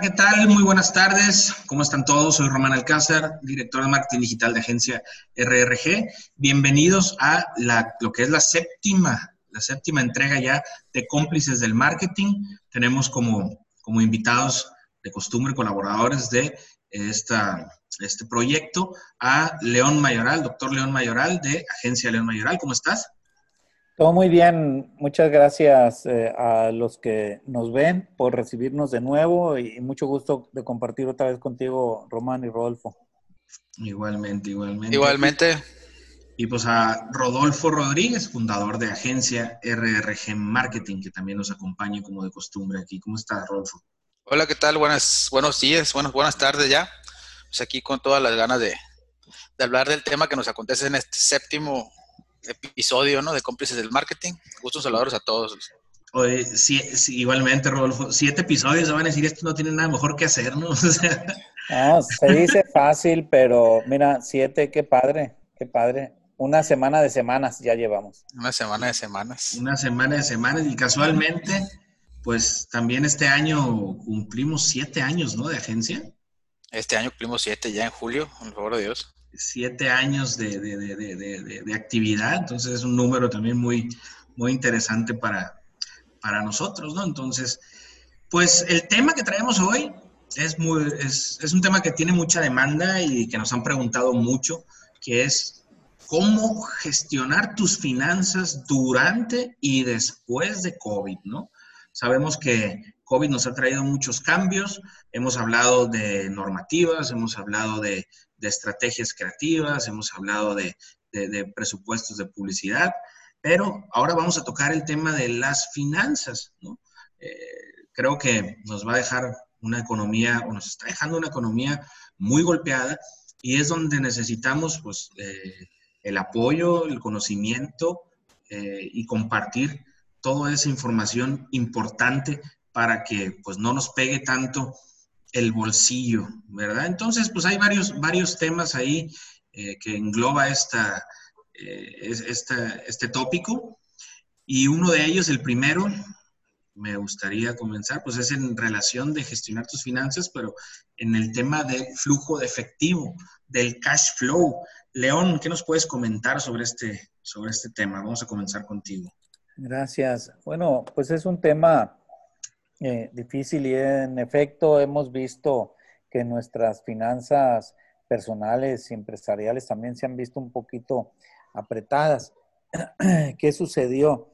¿qué tal? Muy buenas tardes. ¿Cómo están todos? Soy Román Alcázar, director de marketing digital de agencia RRG. Bienvenidos a la, lo que es la séptima, la séptima entrega ya de cómplices del marketing. Tenemos como, como invitados de costumbre colaboradores de esta, este proyecto a León Mayoral, doctor León Mayoral de Agencia León Mayoral. ¿Cómo estás? Todo muy bien. Muchas gracias eh, a los que nos ven por recibirnos de nuevo y mucho gusto de compartir otra vez contigo, Román y Rodolfo. Igualmente, igualmente. Igualmente. Y pues a Rodolfo Rodríguez, fundador de agencia RRG Marketing, que también nos acompaña como de costumbre aquí. ¿Cómo estás, Rodolfo? Hola, ¿qué tal? Buenas, buenos días, buenas, buenas tardes ya. Pues aquí con todas las ganas de, de hablar del tema que nos acontece en este séptimo episodio, ¿no? De cómplices del marketing. Gustos saludos a todos. Oye, sí, igualmente, Rodolfo, siete episodios, van a decir, esto no tiene nada mejor que hacer, ¿no? no, se dice fácil, pero mira, siete, qué padre, qué padre. Una semana de semanas ya llevamos. Una semana de semanas. Una semana de semanas y casualmente, pues también este año cumplimos siete años, ¿no? De agencia. Este año cumplimos siete ya en julio, por favor de Dios siete años de, de, de, de, actividad, entonces es un número también muy, muy interesante para, para nosotros, ¿no? Entonces, pues el tema que traemos hoy es, muy, es, es un tema que tiene mucha demanda y que nos han preguntado mucho, que es cómo gestionar tus finanzas durante y después de COVID, ¿no? Sabemos que COVID nos ha traído muchos cambios, hemos hablado de normativas, hemos hablado de de estrategias creativas, hemos hablado de, presupuestos de publicidad, pero ahora vamos a tocar el tema de las finanzas. Eh, creo que nos va a dejar una economía, o nos está dejando una economía muy golpeada y es donde necesitamos pues, eh, el apoyo, el conocimiento eh, y compartir toda esa información importante para que pues, no nos pegue tanto el bolsillo, ¿verdad? Entonces, pues hay varios, varios temas ahí eh, que engloba esta, eh, este tópico. Y uno de ellos, el primero, me gustaría comenzar, pues es en relación de gestionar tus finanzas, pero en el tema del flujo de efectivo, del cash flow. León, ¿qué nos puedes comentar sobre este, sobre este tema? Vamos a comenzar contigo. Gracias. Bueno, pues es un tema eh, difícil y en efecto hemos visto que nuestras finanzas personales y empresariales también se han visto un poquito apretadas. ¿Qué sucedió?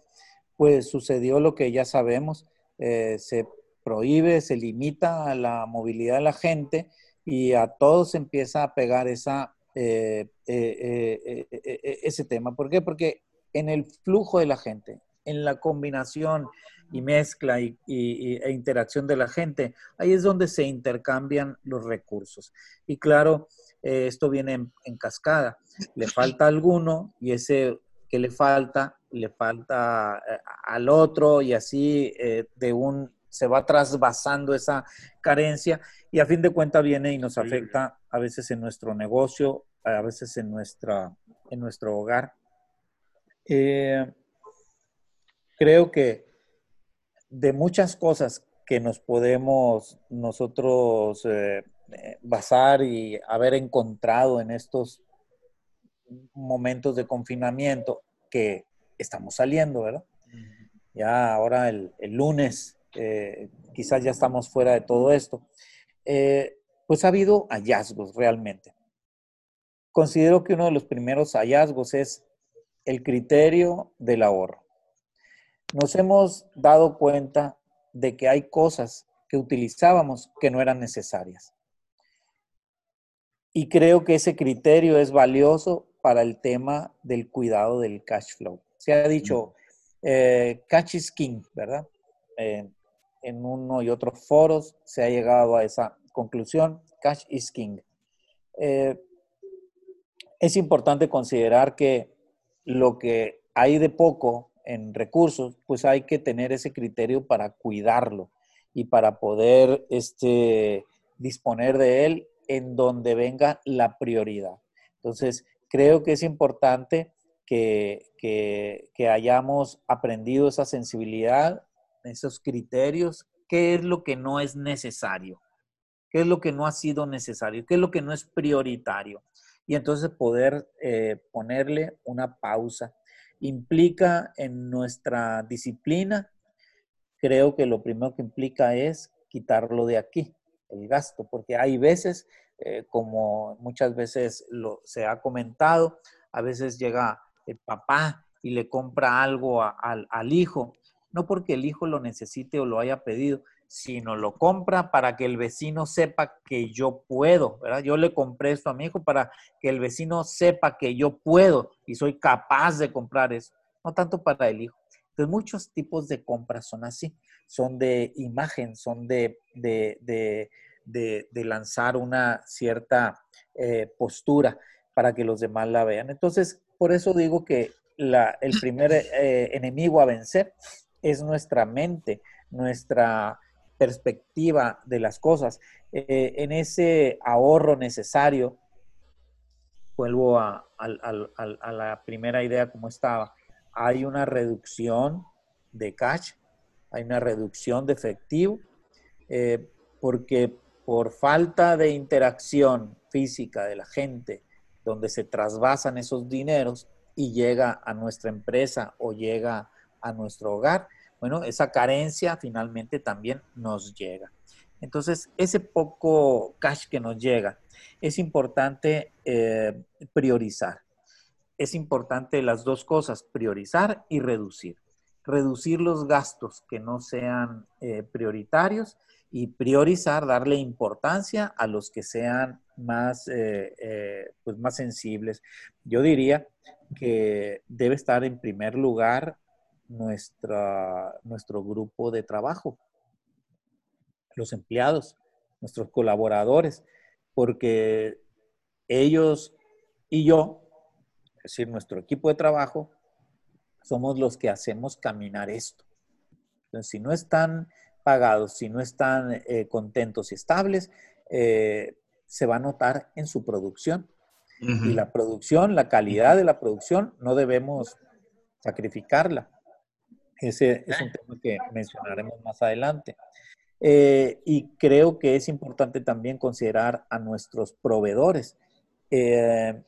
Pues sucedió lo que ya sabemos, eh, se prohíbe, se limita la movilidad de la gente y a todos empieza a pegar esa, eh, ese tema. ¿Por qué? Porque en el flujo de la gente, en la combinación y mezcla y, e interacción de la gente, ahí es donde se intercambian los recursos. Y claro, eh, esto viene en, cascada. Le falta alguno y ese que le falta, le falta eh, al otro y así eh, de un se va trasvasando esa carencia y a fin de cuentas viene y nos afecta a veces en nuestro negocio, a veces en, nuestra, en nuestro hogar. creo que de muchas cosas que nos podemos nosotros eh, eh, basar y haber encontrado en estos momentos de confinamiento que estamos saliendo, ¿verdad? Ya ahora el, lunes, eh, quizás ya estamos fuera de todo esto, pues ha habido hallazgos realmente. Considero que uno de los primeros hallazgos es el criterio del ahorro nos hemos dado cuenta de que hay cosas que utilizábamos que no eran necesarias. Y creo que ese criterio es valioso para el tema del cuidado del cash flow. Se ha dicho, eh, cash is king, ¿verdad? en uno y otros foros se ha llegado a esa conclusión, cash is king. Eh, es importante considerar que lo que hay de poco en recursos, pues hay que tener ese criterio para cuidarlo y para poder este, disponer de él en donde venga la prioridad. Entonces, creo que es importante que, que, hayamos aprendido esa sensibilidad, esos criterios, qué es lo que no es necesario, ¿Qué es lo que no ha sido necesario? ¿Qué es lo que no es prioritario? Y entonces poder eh, ponerle una pausa. Implica en nuestra disciplina, creo que lo primero que implica es quitarlo de aquí, el gasto, porque hay veces, eh, como muchas veces lo, se ha comentado, a veces llega el papá y le compra algo al, al hijo, no porque el hijo lo necesite o lo haya pedido, sino lo compra para que el vecino sepa que yo puedo, ¿verdad? Yo le compré esto a mi hijo para que el vecino sepa que yo puedo y soy capaz de comprar eso, no tanto para el hijo. Entonces, muchos tipos de compras son así, son de imagen, son de, de, lanzar una cierta eh, postura para que los demás la vean. Entonces, por eso digo que el primer eh, enemigo a vencer es nuestra mente, nuestra perspectiva de las cosas. Eh, en ese ahorro necesario, vuelvo a, la primera idea como estaba, hay una reducción de cash, hay una reducción de efectivo, eh, porque por falta de interacción física de la gente, donde se trasvasan esos dineros y llega a nuestra empresa o llega a nuestro hogar, bueno, esa carencia finalmente también nos llega. Entonces, ese poco cash que nos llega, es importante eh, priorizar. Es importante las dos cosas, priorizar y reducir. Reducir los gastos que no sean eh, prioritarios y priorizar, darle importancia a los que sean más, eh, pues más sensibles. Yo diría que debe estar en primer lugar nuestra, nuestro grupo de trabajo, los empleados, nuestros colaboradores, porque ellos y yo, es decir, nuestro equipo de trabajo, somos los que hacemos caminar esto. Entonces, si no están pagados, si no están eh, contentos y estables, eh, se va a notar en su producción. Y la producción, la calidad de la producción, no debemos sacrificarla. Ese es un tema que mencionaremos más adelante. Eh, y creo que es importante también considerar a nuestros proveedores. Eh,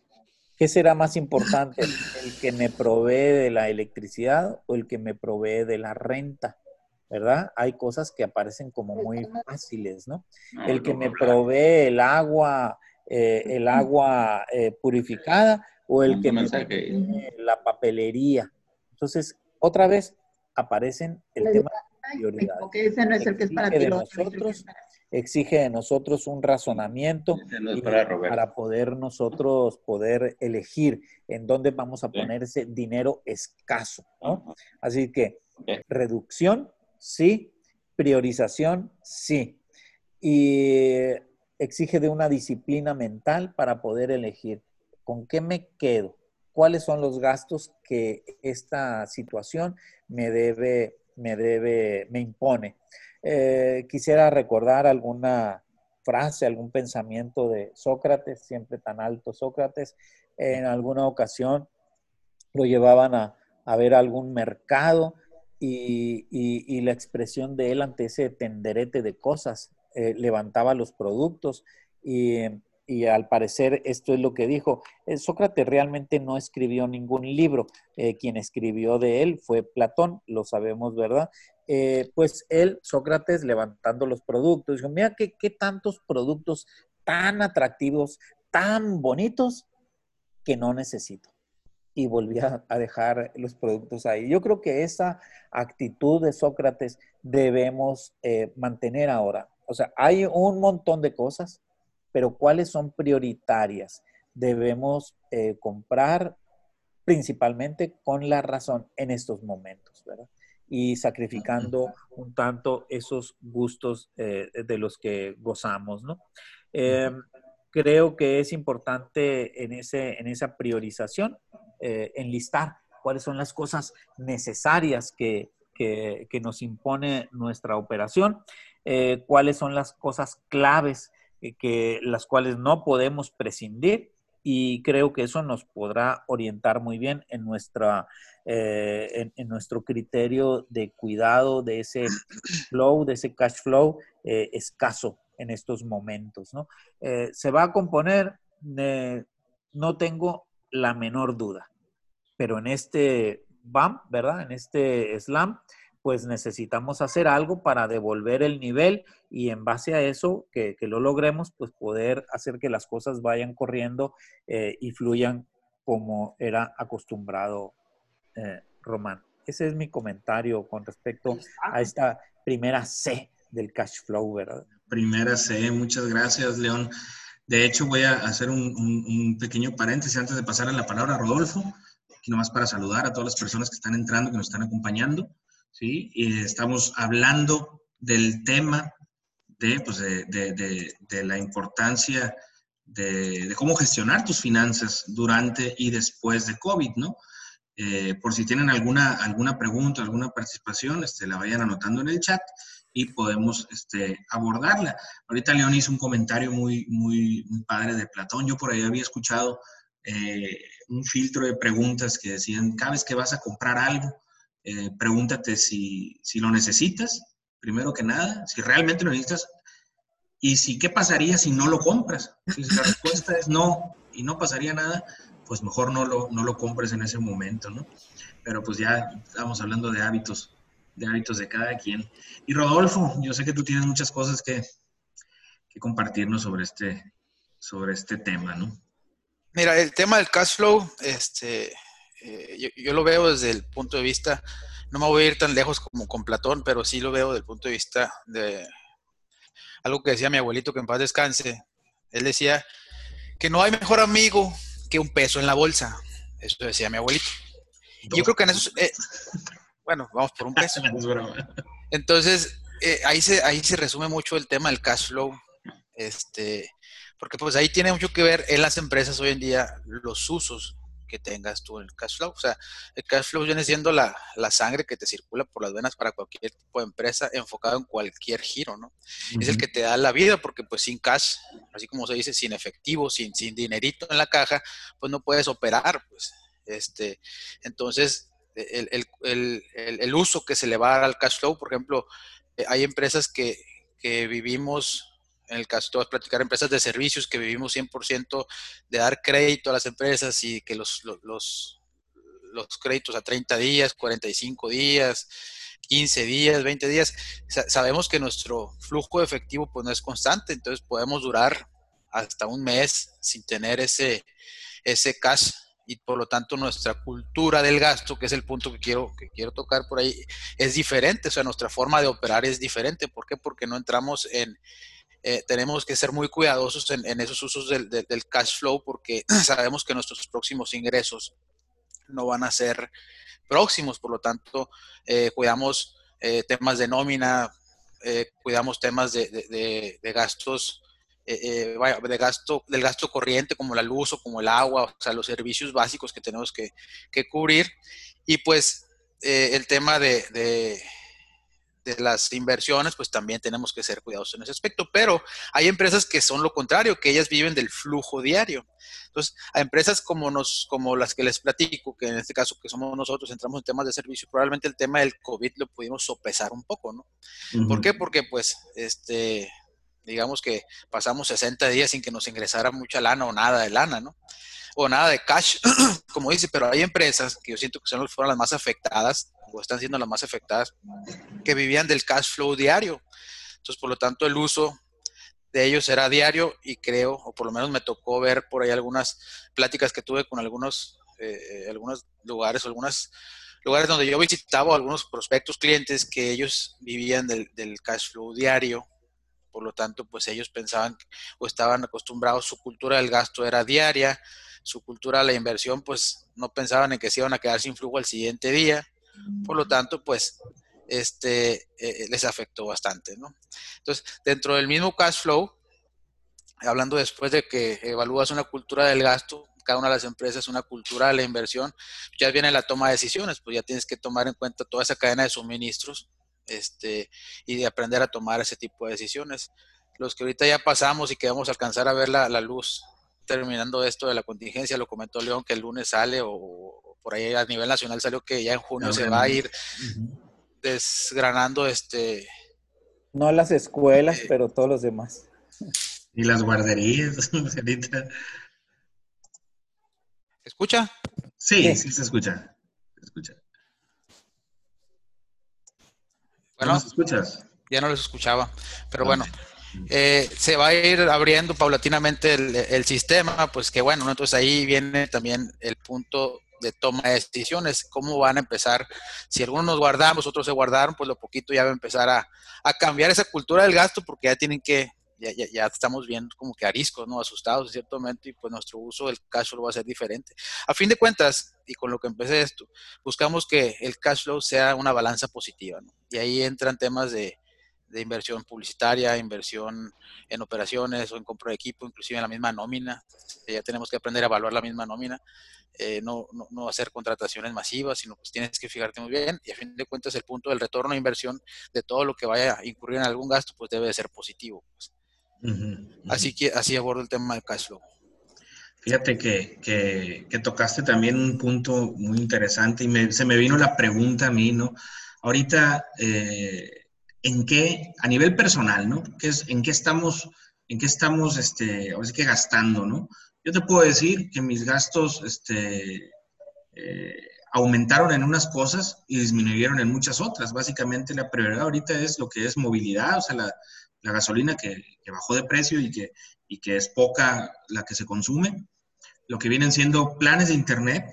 ¿Qué será más importante? ¿El que me provee de la electricidad o el que me provee de la renta? ¿Verdad? Hay cosas que aparecen como muy fáciles, ¿no? El que me provee el agua, eh, el agua purificada o el que me provee la papelería. Entonces, otra vez, aparecen el tema de prioridades. Porque ese no es el que es para ti. Nosotros, exige de nosotros un razonamiento para, poder nosotros poder elegir en dónde vamos a poner ese dinero escaso. ¿no? Así que reducción, sí, priorización, sí. Y exige de una disciplina mental para poder elegir con qué me quedo, cuáles son los gastos que esta situación me debe, me debe, me impone. Eh, quisiera recordar alguna frase, algún pensamiento de Sócrates, siempre tan alto Sócrates. En alguna ocasión lo llevaban a, ver algún mercado y, la expresión de él ante ese tenderete de cosas, eh, levantaba los productos y y al parecer esto es lo que dijo. Eh, Sócrates realmente no escribió ningún libro. Eh, quien escribió de él fue Platón, lo sabemos, ¿verdad? Eh, pues él, Sócrates, levantando los productos, dijo, mira qué, qué tantos productos tan atractivos, tan bonitos, que no necesito. Y volvía a dejar los productos ahí. Yo creo que esa actitud de Sócrates debemos mantener ahora. O sea, hay un montón de cosas pero cuáles son prioritarias. Debemos eh, comprar principalmente con la razón en estos momentos, ¿verdad? Y sacrificando un tanto esos gustos eh, de los que gozamos, ¿no? Em, creo que es importante en, ese, en esa priorización eh, enlistar cuáles son las cosas necesarias que, que, que nos impone nuestra operación, cuáles son las cosas claves que las cuales no podemos prescindir y creo que eso nos podrá orientar muy bien en, nuestra, eh, en, nuestro criterio de cuidado de ese flow, de ese cash flow eh, escaso en estos momentos, ¿no? Eh, ¿Se va a componer? no tengo la menor duda, pero en este BAM, ¿verdad? En este SLAM, pues necesitamos hacer algo para devolver el nivel y en base a eso, que, lo logremos, pues poder hacer que las cosas vayan corriendo eh, y fluyan como era acostumbrado eh, Román. Ese es mi comentario con respecto a esta primera C del cash flow, ¿verdad? Primera C, muchas gracias, León. De hecho, voy a hacer un, pequeño paréntesis antes de pasar a la palabra a Rodolfo, aquí nomás para saludar a todas las personas que están entrando, que nos están acompañando. ¿Sí? Y estamos hablando del tema de, pues de, la importancia de, cómo gestionar tus finanzas durante y después de COVID, ¿no? Eh, por si tienen alguna, alguna pregunta, alguna participación, este, la vayan anotando en el chat y podemos este, abordarla. Ahorita León hizo un comentario muy, muy, padre de Platón. Yo por ahí había escuchado eh, un filtro de preguntas que decían, cada vez que vas a comprar algo, eh, pregúntate si, lo necesitas, primero que nada, si realmente lo necesitas, y si qué pasaría si no lo compras. Si la respuesta es no y no pasaría nada, pues mejor no lo, no lo compres en ese momento, ¿no? Pero pues ya estamos hablando de hábitos, de hábitos de cada quien. Y Rodolfo, yo sé que tú tienes muchas cosas que, que compartirnos sobre este, sobre este tema, ¿no? Mira, el tema del cash flow, este, eh, yo, lo veo desde el punto de vista, no me voy a ir tan lejos como con Platón, pero sí lo veo desde el punto de vista de algo que decía mi abuelito, que en paz descanse. Él decía que no hay mejor amigo que un peso en la bolsa. Eso decía mi abuelito. Yo creo que en eso, eh, bueno, vamos por un peso. Entonces, eh, ahí, se, ahí se resume mucho el tema del cash flow. Este, porque pues ahí tiene mucho que ver en las empresas hoy en día los usos que tengas tú el cash flow. O sea, el cash flow viene siendo la, sangre que te circula por las venas para cualquier tipo de empresa enfocado en cualquier giro, ¿no? Es el que te da la vida porque pues sin cash, así como se dice, sin efectivo, sin, sin dinerito en la caja, pues no puedes operar, pues. Este, entonces, el, uso que se le va a dar al cash flow, por ejemplo, eh, hay empresas que, que vivimos en el caso, a platicar empresas de servicios que vivimos 100% de dar crédito a las empresas y que los, los, los, créditos a 30 días, 45 días, 15 días, 20 días, sabemos que nuestro flujo de efectivo pues no es constante, entonces podemos durar hasta un mes sin tener ese, ese cash y por lo tanto nuestra cultura del gasto, que es el punto que quiero, que quiero tocar por ahí, es diferente, o sea, nuestra forma de operar es diferente. ¿Por qué? Porque no entramos en, eh, tenemos que ser muy cuidadosos en, esos usos del, cash flow porque sabemos que nuestros próximos ingresos no van a ser próximos, por lo tanto, eh, cuidamos eh, temas de nómina, cuidamos temas de, gastos. de gasto, del gasto corriente como la luz o como el agua, o sea, los servicios básicos que tenemos que, que cubrir. Y pues el tema de, de las inversiones, pues también tenemos que ser cuidadosos en ese aspecto. Pero hay empresas que son lo contrario, que ellas viven del flujo diario. Entonces, a empresas como, nos, como las que les platico, que en este caso que somos nosotros, entramos en temas de servicio, probablemente el tema del COVID lo pudimos sopesar un poco, ¿no? ¿Por qué? Porque pues, este, digamos que pasamos 60 días sin que nos ingresara mucha lana o nada de lana, ¿no? O nada de cash, como dice, pero hay empresas que yo siento que son, fueron las más afectadas o están siendo las más afectadas, que vivían del cash flow diario. Entonces, por lo tanto, el uso de ellos era diario y creo, o por lo menos me tocó ver por ahí algunas pláticas que tuve con algunos, eh, algunos lugares, algunos lugares donde yo visitaba algunos prospectos clientes que ellos vivían del, del cash flow diario. Por lo tanto, pues ellos pensaban o estaban acostumbrados, su cultura del gasto era diaria, su cultura de la inversión, pues no pensaban en que se iban a quedar sin flujo al siguiente día. Por lo tanto, pues este, eh, les afectó bastante, ¿no? Entonces, dentro del mismo cash flow, hablando después de que evalúas una cultura del gasto, cada una de las empresas una cultura de la inversión, ya viene la toma de decisiones, pues ya tienes que tomar en cuenta toda esa cadena de suministros este, y de aprender a tomar ese tipo de decisiones. Los que ahorita ya pasamos y que vamos a alcanzar a ver la, la luz terminando esto de la contingencia, lo comentó León que el lunes sale o, por ahí a nivel nacional salió que ya en junio se va a ir desgranando este No las escuelas, pero todos los demás. Y las guarderías, ahorita. ¿Escucha? Sí, sí, se escucha. Se escucha. Bueno, ¿No escuchas? Ya no los escuchaba, pero bueno. Eh, se va a ir abriendo paulatinamente el, sistema, pues que bueno, entonces ahí viene también el punto de toma de decisiones, cómo van a empezar, si algunos nos guardamos, otros se guardaron, pues lo poquito ya va a empezar a, a cambiar esa cultura del gasto porque ya tienen que ya, ya, estamos viendo como que ariscos, ¿no? Asustados en cierto momento y pues nuestro uso del cash flow va a ser diferente. A fin de cuentas, y con lo que empecé esto, buscamos que el cash flow sea una balanza positiva, ¿no? Y ahí entran temas de, de inversión publicitaria, inversión en operaciones o en compra de equipo, inclusive en la misma nómina. Ya tenemos que aprender a evaluar la misma nómina. Eh, no, no, no, hacer contrataciones masivas, sino pues tienes que fijarte muy bien y a fin de cuentas el punto del retorno de inversión de todo lo que vaya a incurrir en algún gasto pues debe de ser positivo. Pues. Así que así abordo el tema del cash flow. Fíjate que, que, tocaste también un punto muy interesante y se me vino la pregunta a mí, ¿no? Ahorita, eh, ¿en qué, a nivel personal, ¿no? ¿Qué es, ¿En qué estamos, en qué estamos, este, ahora sí que gastando, ¿no? Yo te puedo decir que mis gastos, este, eh, aumentaron en unas cosas y disminuyeron en muchas otras. Básicamente la prioridad ahorita es lo que es movilidad, o sea, la, la gasolina que, bajó de precio y que, y que es poca la que se consume. Lo que vienen siendo planes de Internet,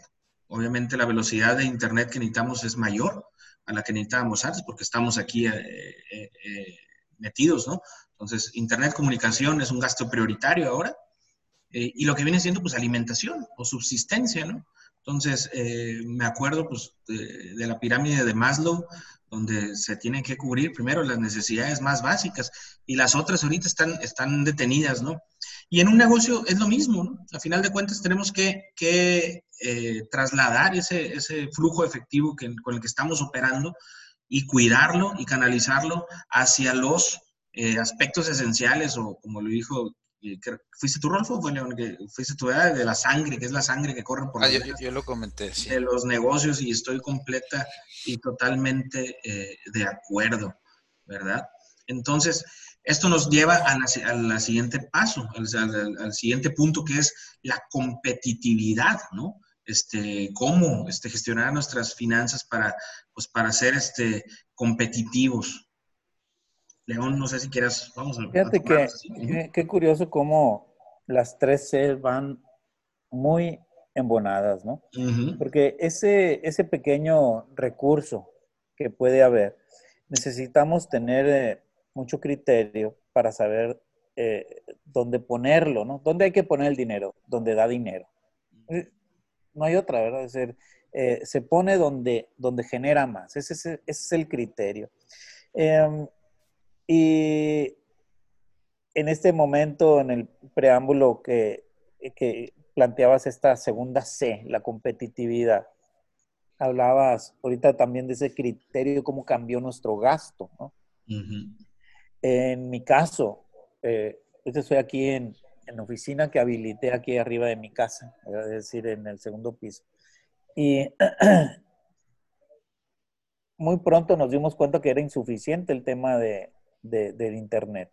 obviamente la velocidad de Internet que necesitamos es mayor a la que necesitábamos antes porque estamos aquí eh, eh, eh, metidos, ¿no? Entonces, Internet comunicación es un gasto prioritario ahora. y lo que viene siendo, pues, alimentación o subsistencia, ¿no? Entonces, me acuerdo, pues, de, la pirámide de Maslow, donde se tienen que cubrir primero las necesidades más básicas y las otras ahorita están, están detenidas, ¿no? Y en un negocio es lo mismo, ¿no? A final de cuentas tenemos que, que eh, trasladar ese, ese, flujo efectivo que, con el que estamos operando y cuidarlo y canalizarlo hacia los eh, aspectos esenciales o como lo dijo ¿Fuiste tú, Rolfo? Bueno, que fuiste tú, de la sangre, que es la sangre que corre por ah, yo, yo, lo comenté, sí. De los negocios y estoy completa y totalmente eh, de acuerdo, ¿verdad? Entonces, esto nos lleva a la, siguiente paso, al, siguiente punto que es la competitividad, ¿no? Este, cómo este, gestionar nuestras finanzas para, pues, para ser este, competitivos, León, no sé si quieras, vamos a Fíjate que, qué curioso cómo las tres C van muy embonadas, ¿no? Porque ese, ese pequeño recurso que puede haber, necesitamos tener eh, mucho criterio para saber eh, dónde ponerlo, ¿no? ¿Dónde hay que poner el dinero? Donde da dinero. Eh, no hay otra, ¿verdad? Es decir, se pone donde, donde genera más. Ese es, ese es el criterio. Em, y en este momento, en el preámbulo que, planteabas esta segunda C, la competitividad, hablabas ahorita también de ese criterio, cómo cambió nuestro gasto, ¿no? En mi caso, eh, yo estoy aquí en, en oficina que habilité aquí arriba de mi casa, es decir, en el segundo piso. Y muy pronto nos dimos cuenta que era insuficiente el tema de, de, del Internet.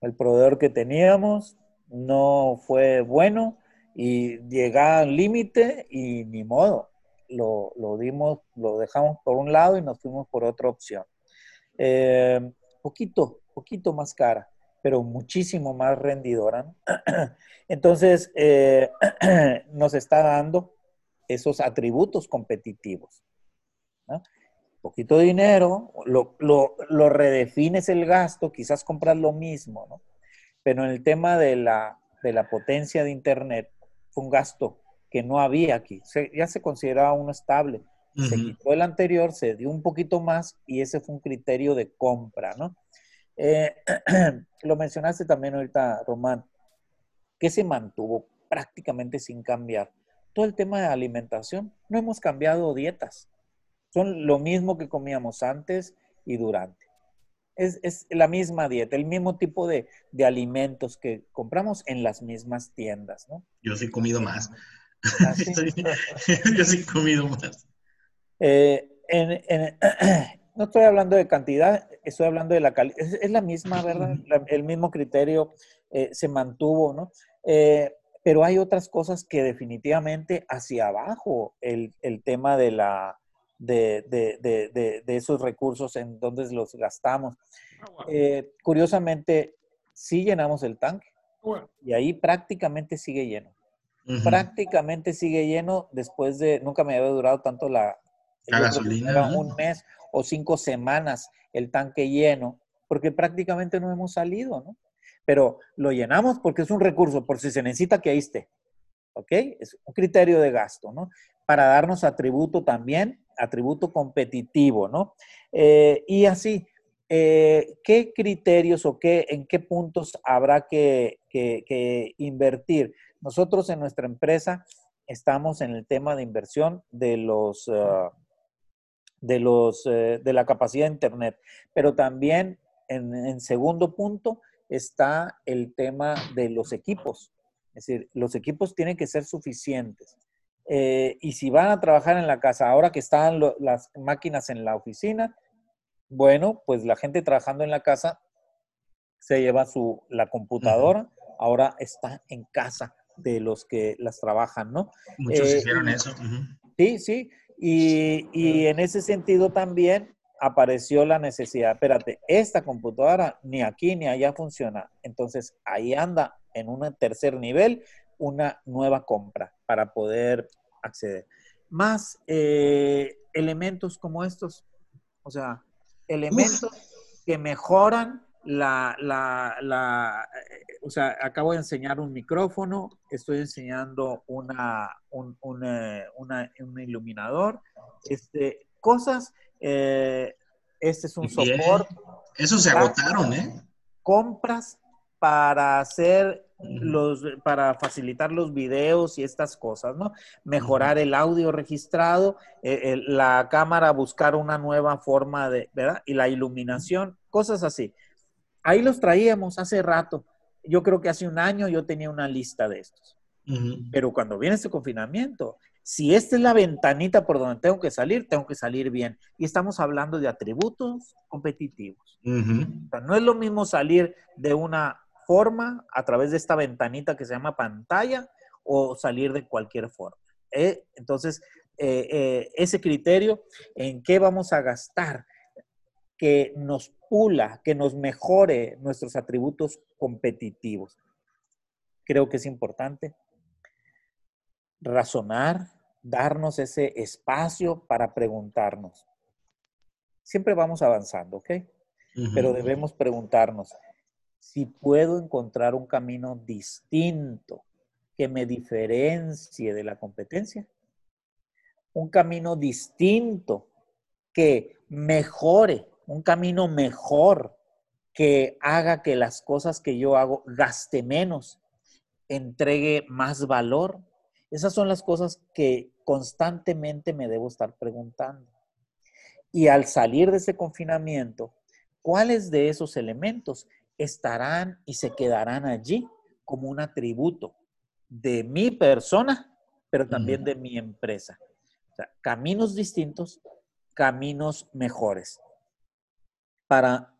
El proveedor que teníamos no fue bueno y llegaba al límite y ni modo. Lo, lo, dimos, lo dejamos por un lado y nos fuimos por otra opción. Eh, poquito, poquito más cara, pero muchísimo más rendidora. Entonces, eh, nos está dando esos atributos competitivos. ¿no? poquito dinero, lo, lo, redefines el gasto, quizás compras lo mismo, ¿no? Pero en el tema de la, de la potencia de Internet, fue un gasto que no había aquí. ya se consideraba uno estable. Se quitó el anterior, se dio un poquito más y ese fue un criterio de compra, ¿no? Eh, lo mencionaste también ahorita, Román, que se mantuvo prácticamente sin cambiar. Todo el tema de alimentación, no hemos cambiado dietas. Son lo mismo que comíamos antes y durante. Es, la misma dieta, el mismo tipo de, alimentos que compramos en las mismas tiendas, ¿no? Yo sí he comido más. ¿Ah, Yo sí he comido más. Eh, no estoy hablando de cantidad, estoy hablando de la calidad. Es, la misma, ¿verdad? el mismo criterio eh, se mantuvo, ¿no? Eh, pero hay otras cosas que definitivamente hacia abajo el, el tema de la, de, de, de, de, esos recursos en donde los gastamos. Ah, eh, curiosamente, sí llenamos el tanque y ahí prácticamente sigue lleno. Prácticamente sigue lleno después de, nunca me había durado tanto la, gasolina. Un mes o cinco semanas el tanque lleno, porque prácticamente no hemos salido, ¿no? Pero lo llenamos porque es un recurso, por si se necesita que ahí esté. ¿Ok? Es un criterio de gasto, ¿no? Para darnos atributo también, atributo competitivo, ¿no? Eh, y así, eh, ¿qué criterios o qué, en qué puntos habrá que, invertir? Nosotros en nuestra empresa estamos en el tema de inversión de los, ah, de los, eh, de la capacidad de Internet, pero también en, segundo punto está el tema de los equipos. Es decir, los equipos tienen que ser suficientes. Eh, y si van a trabajar en la casa, ahora que están las máquinas en la oficina, bueno, pues la gente trabajando en la casa se lleva su, la computadora, ahora está en casa de los que las trabajan, ¿no? Muchos eh, hicieron eso. Sí, sí. Y, y, en ese sentido también apareció la necesidad, espérate, esta computadora ni aquí ni allá funciona. Entonces ahí anda en un tercer nivel una nueva compra para poder acceder. Más eh, elementos como estos, o sea, elementos que mejoran la, la, la, eh, o sea, acabo de enseñar un micrófono, estoy enseñando una, un, un, eh, un iluminador, este, cosas, eh, este es un soporte. Eso se agotaron, ¿eh? Compras para hacer los, para facilitar los videos y estas cosas, ¿no? Mejorar el audio registrado, eh, la cámara, buscar una nueva forma de, ¿verdad? Y la iluminación, cosas así. Ahí los traíamos hace rato. Yo creo que hace un año yo tenía una lista de estos. Pero cuando viene este confinamiento, si esta es la ventanita por donde tengo que salir, tengo que salir bien. Y estamos hablando de atributos competitivos. no es lo mismo salir de una forma a través de esta ventanita que se llama pantalla o salir de cualquier forma. ¿eh? Entonces, eh, eh, ese criterio en qué vamos a gastar, que nos pula, que nos mejore nuestros atributos competitivos. Creo que es importante razonar, darnos ese espacio para preguntarnos. Siempre vamos avanzando, ¿ok? Pero debemos preguntarnos, si puedo encontrar un camino distinto que me diferencie de la competencia, un camino distinto que mejore, un camino mejor que haga que las cosas que yo hago gaste menos, entregue más valor. Esas son las cosas que constantemente me debo estar preguntando. Y al salir de ese confinamiento, ¿cuáles de esos elementos estarán y se quedarán allí como un atributo de mi persona, pero también de mi empresa. O sea, caminos distintos, caminos mejores. Para,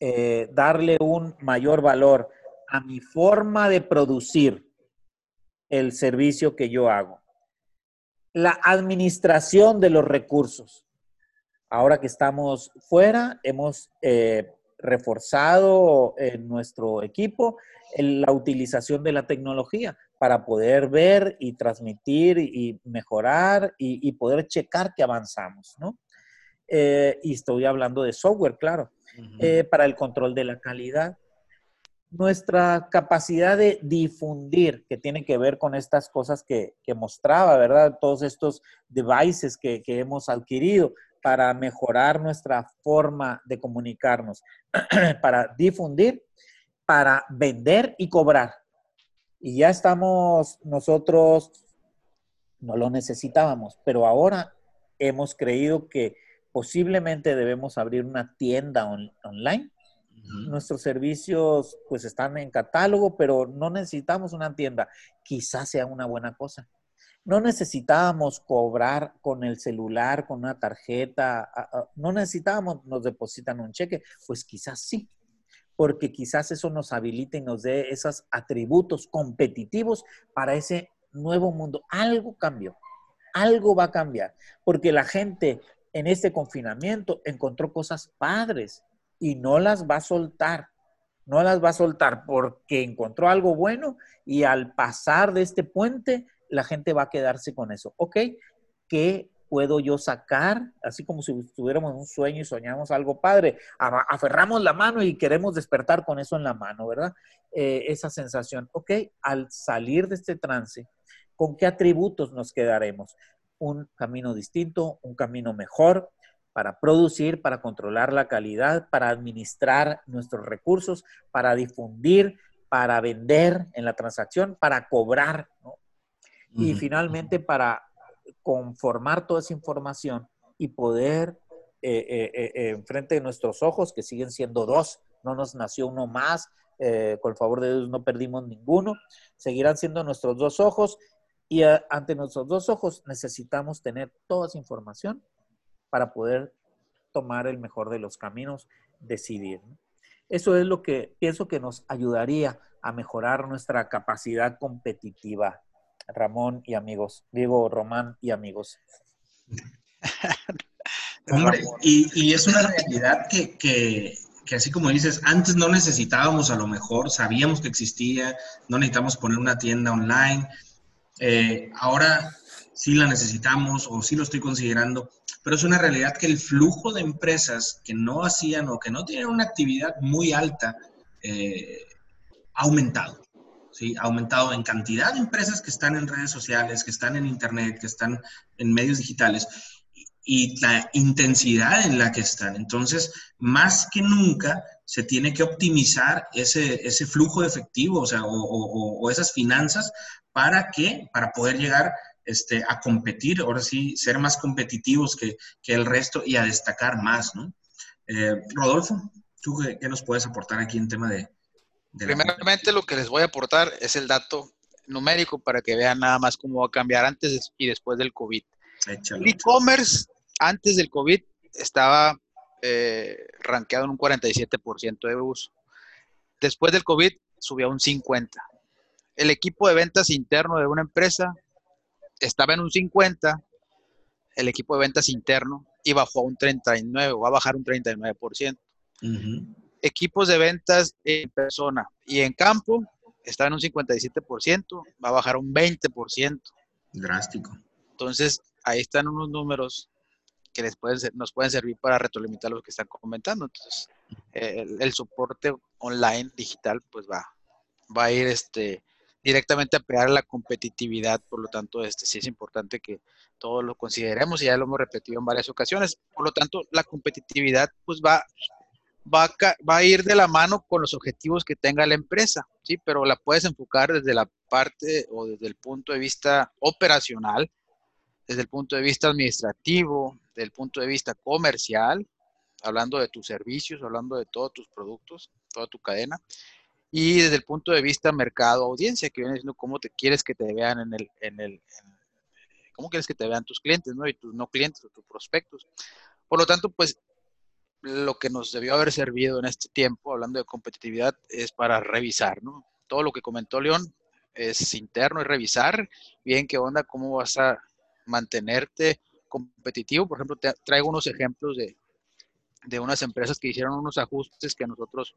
eh, darle un mayor valor a mi forma de producir el servicio que yo hago. La administración de los recursos. Ahora que estamos fuera, hemos eh, reforzado en nuestro equipo la utilización de la tecnología para poder ver y transmitir y mejorar y, poder checar que avanzamos, ¿no? Eh, y estoy hablando de software, claro, eh, para el control de la calidad. Nuestra capacidad de difundir, que tiene que ver con estas cosas que, mostraba, ¿verdad? Todos estos devices que, que hemos adquirido, para mejorar nuestra forma de comunicarnos, para difundir, para vender y cobrar. Y ya estamos nosotros, no lo necesitábamos, pero ahora hemos creído que posiblemente debemos abrir una tienda online. Nuestros servicios pues están en catálogo, pero no necesitamos una tienda. Quizás sea una buena cosa. no necesitábamos cobrar con el celular, con una tarjeta, no necesitábamos, nos depositan un cheque, pues quizás sí, porque quizás eso nos habilite y nos dé esos atributos competitivos para ese nuevo mundo. Algo cambió, algo va a cambiar, porque la gente en este confinamiento encontró cosas padres y no las va a soltar no las va a soltar porque encontró algo bueno y al pasar de este puente, la gente va a quedarse con eso. ¿Ok? ¿Qué puedo yo sacar? Así como si estuviéramos en un sueño y soñamos algo padre. Aferramos la mano y queremos despertar con eso en la mano, ¿verdad? Eh, esa sensación. ¿Ok? Al salir de este trance, ¿con qué atributos nos quedaremos? Un camino distinto, un camino mejor, para producir, para controlar la calidad, para administrar nuestros recursos, para difundir, para vender en la transacción, para cobrar, Y finalmente para conformar toda esa información y poder eh, eh, eh, enfrente de nuestros ojos, que siguen siendo dos, no nos nació uno más, con el favor de Dios no perdimos ninguno, seguirán siendo nuestros dos ojos y ante nuestros dos ojos necesitamos tener toda esa información para poder tomar el mejor de los caminos, decidir. Eso es lo que pienso que nos ayudaría a mejorar nuestra capacidad competitiva, Ramón y amigos, Diego, Román y amigos. Hombre, y, es una realidad que, que, así como dices, antes no necesitábamos a lo mejor, sabíamos que existía, no necesitamos poner una tienda online, eh, ahora sí la necesitamos o sí lo estoy considerando, pero es una realidad que el flujo de empresas que no hacían o que no tienen una actividad muy alta eh, ha aumentado. ¿sí? Ha aumentado en cantidad de empresas que están en redes sociales, que están en Internet, que están en medios digitales y la intensidad en la que están. Entonces, más que nunca, se tiene que optimizar ese, ese flujo de efectivo, o sea, o, o esas finanzas para que, para poder llegar este, a competir, ahora sí, ser más competitivos que, el resto y a destacar más, ¿no? Eh, Rodolfo, ¿tú qué, nos puedes aportar aquí en tema de... Primeramente lo que les voy a aportar es el dato numérico para que vean nada más cómo va a cambiar antes y después del COVID. El e-commerce antes del COVID estaba eh, rankeado en un 47% de uso. Después del COVID subió a un 50%. El equipo de ventas interno de una empresa estaba en un 50, el equipo de ventas interno, y bajó a un 39, va a bajar un 39%. Equipos de ventas en persona y en campo está en un 57%, va a bajar un 20%. Drástico. Entonces, ahí están unos números que les pueden, nos pueden servir para retroalimentar lo que están comentando. Entonces, el, el, soporte online digital, pues va, va a ir este, directamente a pegar la competitividad, por lo tanto, este, sí es importante que todos lo consideremos y ya lo hemos repetido en varias ocasiones. Por lo tanto, la competitividad pues va, va, a, va a ir de la mano con los objetivos que tenga la empresa, ¿sí? Pero la puedes enfocar desde la parte o desde el punto de vista operacional, desde el punto de vista administrativo, desde el punto de vista comercial, hablando de tus servicios, hablando de todos tus productos, toda tu cadena, y desde el punto de vista mercado, audiencia, que viene diciendo cómo te quieres que te vean en el, en el, cómo quieres que te vean tus clientes, ¿no? Y tus no clientes o tus prospectos. Por lo tanto, pues lo que nos debió haber servido en este tiempo, hablando de competitividad, es para revisar, ¿no? Todo lo que comentó León es interno, y revisar bien qué onda, cómo vas a mantenerte competitivo. Por ejemplo, te traigo unos ejemplos de, de unas empresas que hicieron unos ajustes que nosotros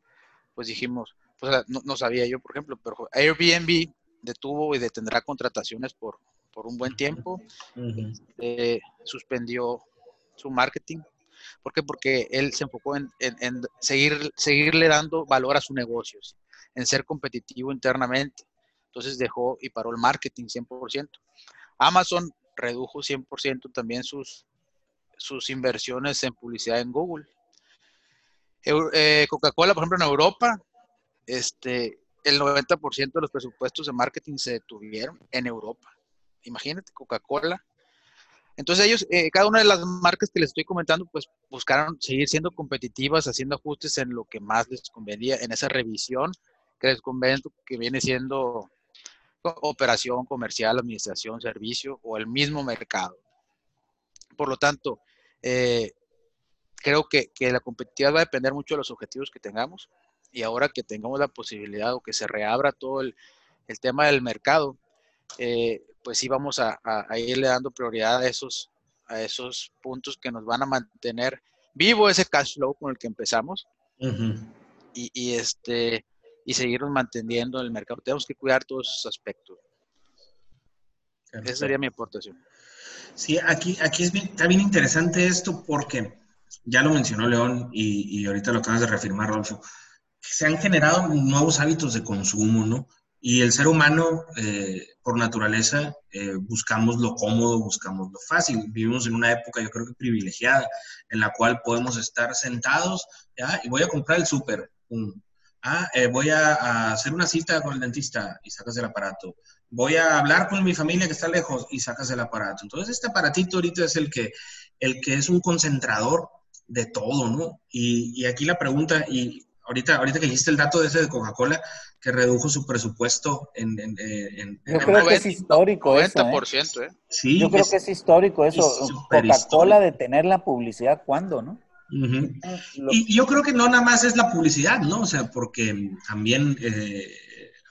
pues dijimos, pues no, sabía yo, por ejemplo, pero Airbnb detuvo y detendrá contrataciones por, por un buen tiempo, este, suspendió su marketing. ¿Por qué? Porque él se enfocó en, seguir, seguirle dando valor a sus negocios, en ser competitivo internamente. Entonces dejó y paró el marketing 100%. Amazon redujo 100% también sus, sus inversiones en publicidad en Google. Eh, Coca-Cola, por ejemplo, en Europa, este, el 90% de los presupuestos de marketing se detuvieron en Europa. Imagínate, Coca-Cola. Entonces ellos, eh, cada una de las marcas que les estoy comentando, pues buscaron seguir siendo competitivas, haciendo ajustes en lo que más les convenía, en esa revisión que les conviene, que viene siendo operación comercial, administración, servicio o el mismo mercado. Por lo tanto, eh, creo que, la competitividad va a depender mucho de los objetivos que tengamos y ahora que tengamos la posibilidad o que se reabra todo el, tema del mercado, eh, pues sí vamos a, irle dando prioridad a esos, a esos puntos que nos van a mantener vivo ese cash flow con el que empezamos y, este, y seguirnos manteniendo en el mercado. Tenemos que cuidar todos esos aspectos. Esa sería mi aportación. Sí, aquí, aquí es está bien interesante esto porque ya lo mencionó León y, ahorita lo acabas de reafirmar, Rolfo, se han generado nuevos hábitos de consumo, ¿no? Y el ser humano, eh, por naturaleza, eh, buscamos lo cómodo, buscamos lo fácil. Vivimos en una época, yo creo que privilegiada, en la cual podemos estar sentados, ¿ya? Y voy a comprar el súper. Ah, eh, voy a, hacer una cita con el dentista y sacas el aparato. Voy a hablar con mi familia que está lejos y sacas el aparato. Entonces, este aparatito ahorita es el que, el que es un concentrador de todo, ¿no? Y, y aquí la pregunta, y ahorita, ahorita que dijiste el dato de ese de Coca-Cola, que redujo su presupuesto en... en, en Yo creo que es histórico 90%, eso, ¿eh? ¿eh? Sí, Yo creo que es histórico eso. Coca-Cola de tener la publicidad, ¿cuándo, no? Y yo creo que no nada más es la publicidad, ¿no? O sea, porque también, eh,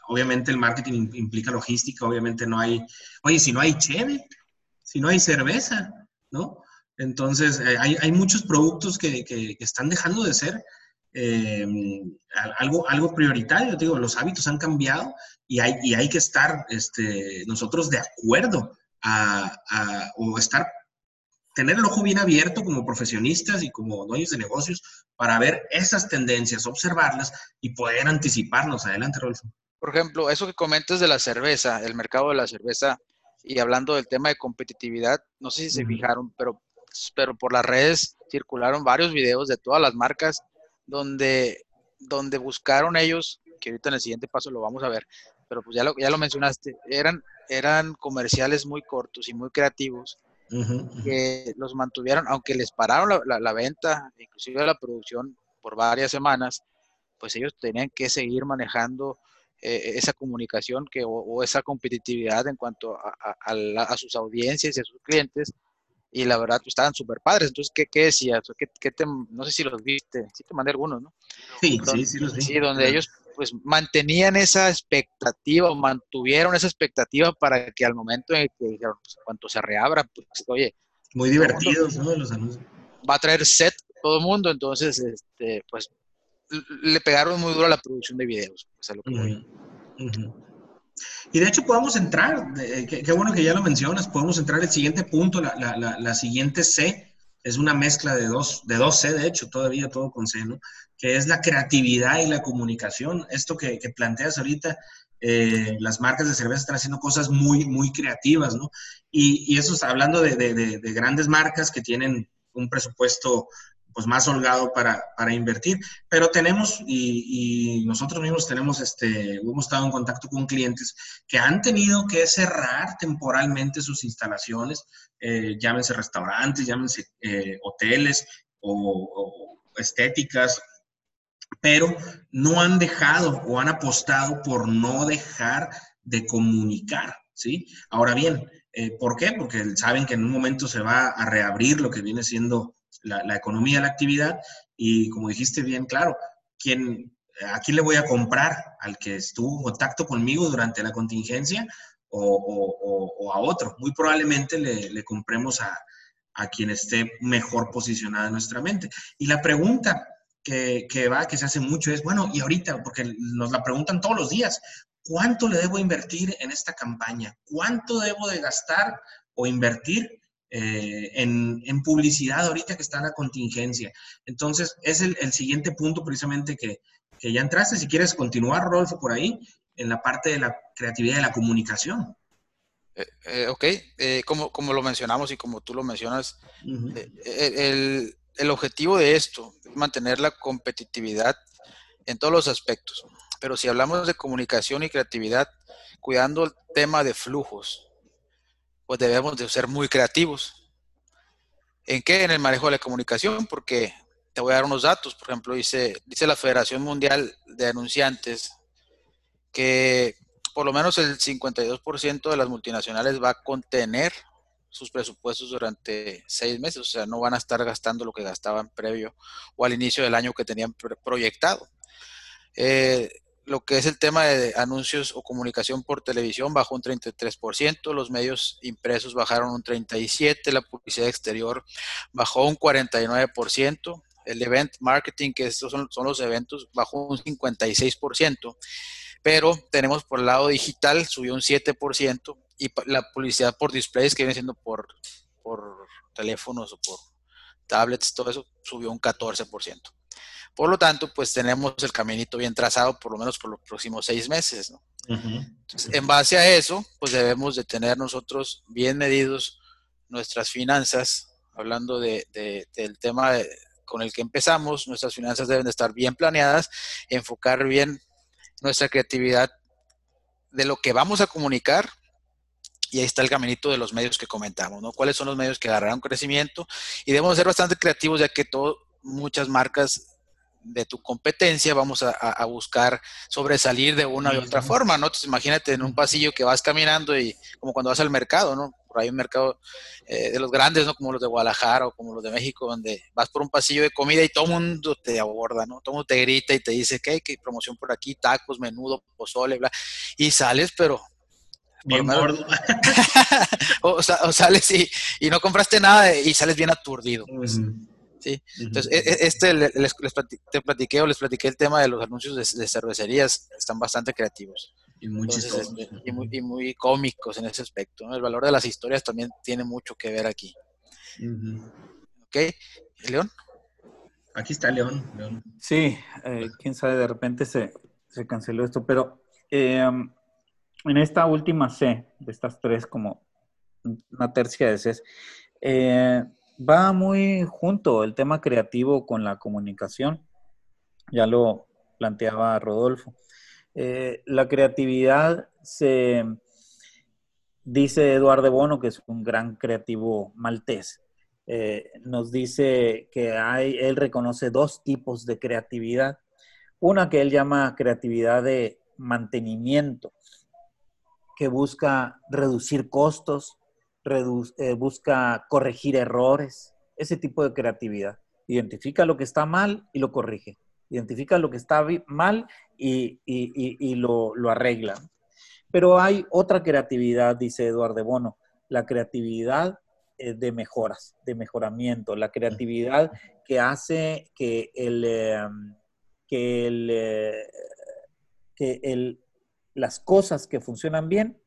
obviamente el marketing implica logística, obviamente no hay, oye, si no hay cheve, si no hay cerveza, ¿no? Entonces, eh, hay, muchos productos que, están dejando de ser eh, algo, algo prioritario. Digo, los hábitos han cambiado y hay, y hay que estar este, nosotros de acuerdo a, o estar, tener el ojo bien abierto como profesionistas y como dueños de negocios para ver esas tendencias, observarlas y poder anticiparnos. Adelante, Rolfo. Por ejemplo, eso que comentas de la cerveza, el mercado de la cerveza, y hablando del tema de competitividad, no sé si se fijaron, pero pero por las redes circularon varios videos de todas las marcas donde, donde buscaron ellos, que ahorita en el siguiente paso lo vamos a ver, pero pues ya lo, ya lo mencionaste, eran, eran comerciales muy cortos y muy creativos que los mantuvieron, aunque les pararon la, la, venta, inclusive la producción por varias semanas, pues ellos tenían que seguir manejando eh, esa comunicación que, o, esa competitividad en cuanto a, a, sus audiencias y a sus clientes y la verdad pues, estaban súper padres. Entonces, ¿qué, qué decías? ¿Qué, te, no sé si los viste, sí te mandé algunos, ¿no? Sí, sí, sí los vi. Sí, donde ellos pues mantenían esa expectativa o mantuvieron esa expectativa para que al momento en que dijeron, pues, cuanto se reabra, pues, oye. Muy divertidos, ¿no? Los anuncios. Va a traer set todo el mundo, entonces, este, pues, le pegaron muy duro a la producción de videos. Pues, a lo que y de hecho podemos entrar, qué, bueno que ya lo mencionas, podemos entrar el siguiente punto, la, la, la, siguiente C, es una mezcla de dos, de dos C, de hecho, todavía todo con C, ¿no? Que es la creatividad y la comunicación. Esto que, que planteas ahorita, eh, las marcas de cerveza están haciendo cosas muy, muy creativas, ¿no? Y, y eso está hablando de, de, de, grandes marcas que tienen un presupuesto pues más holgado para, para invertir. Pero tenemos, y, nosotros mismos tenemos, este, hemos estado en contacto con clientes que han tenido que cerrar temporalmente sus instalaciones, eh, llámense restaurantes, llámense eh, hoteles o, estéticas, pero no han dejado o han apostado por no dejar de comunicar, ¿sí? Ahora bien, eh, ¿por qué? Porque saben que en un momento se va a reabrir lo que viene siendo la, economía la actividad y como dijiste bien claro, ¿quién, ¿a quién le voy a comprar? ¿Al que estuvo en contacto conmigo durante la contingencia o, a otro? Muy probablemente le, compremos a, quien esté mejor posicionada en nuestra mente. Y la pregunta que, que, va, que se hace mucho es, bueno, y ahorita, porque nos la preguntan todos los días, ¿cuánto le debo invertir en esta campaña? ¿Cuánto debo de gastar o invertir eh, en, publicidad ahorita que está en la contingencia. Entonces, es el, siguiente punto precisamente que, ya entraste. Si quieres continuar, Rolfo, por ahí, en la parte de la creatividad de la comunicación. Eh, eh, ok, como, como lo mencionamos y como tú lo mencionas, el, el, objetivo de esto es mantener la competitividad en todos los aspectos. Pero si hablamos de comunicación y creatividad, cuidando el tema de flujos, pues debemos de ser muy creativos. ¿En qué? En el manejo de la comunicación, porque te voy a dar unos datos. Por ejemplo, dice, dice la Federación Mundial de Anunciantes que por lo menos el 52% de las multinacionales va a contener sus presupuestos durante seis meses, o sea, no van a estar gastando lo que gastaban previo o al inicio del año que tenían proyectado. Eh, lo que es el tema de anuncios o comunicación por televisión bajó un 33%, los medios impresos bajaron un 37%, la publicidad exterior bajó un 49%, el event marketing, que estos son, son los eventos, bajó un 56%, pero tenemos por el lado digital, subió un 7%, y la publicidad por displays, que viene siendo por, por teléfonos o por tablets, todo eso subió un 14%. Por lo tanto, pues tenemos el caminito bien trazado, por lo menos por los próximos seis meses. ¿no? Entonces, en base a eso, pues debemos de tener nosotros bien medidos nuestras finanzas, hablando de, del tema con el que empezamos, nuestras finanzas deben de estar bien planeadas, enfocar bien nuestra creatividad de lo que vamos a comunicar y ahí está el caminito de los medios que comentamos, ¿no? ¿Cuáles son los medios que agarrarán crecimiento? Y debemos ser bastante creativos ya que todo, muchas marcas de tu competencia vamos a, buscar sobresalir de una u otra forma, ¿no? Entonces imagínate en un pasillo que vas caminando y como cuando vas al mercado, ¿no? Por ahí un mercado eh, de los grandes, ¿no? Como los de Guadalajara o como los de México, donde vas por un pasillo de comida y todo el mundo te aborda, ¿no? Todo el mundo te grita y te dice que hay promoción por aquí, tacos, menudo, pozole, bla. Y sales, pero Bien gordo. o, sales y, y, no compraste nada y sales bien aturdido. ¿sí? Entonces, e, e, este les, les, te platiqué o les platiqué el tema de los anuncios de, cervecerías, están bastante creativos. Y muy este, y, muy, y muy, cómicos en ese aspecto. El valor de las historias también tiene mucho que ver aquí. ¿Ok? ¿León? Aquí está León. León. Sí, eh, quién sabe, de repente se, se canceló esto, pero eh, en esta última C, de estas tres, como una tercia de C, eh, va muy junto el tema creativo con la comunicación. Ya lo planteaba Rodolfo. Eh, la creatividad se dice Eduardo Bono, que es un gran creativo maltés. Eh, nos dice que hay, él reconoce dos tipos de creatividad. Una que él llama creatividad de mantenimiento, que busca reducir costos, eh, busca corregir errores, ese tipo de creatividad. Identifica lo que está mal y lo corrige. Identifica lo que está mal y, lo, arregla. Pero hay otra creatividad, dice Eduardo Bono, la creatividad eh, de mejoras, de mejoramiento, la creatividad que hace que el, em, que, el, eh, que el, las cosas que funcionan bien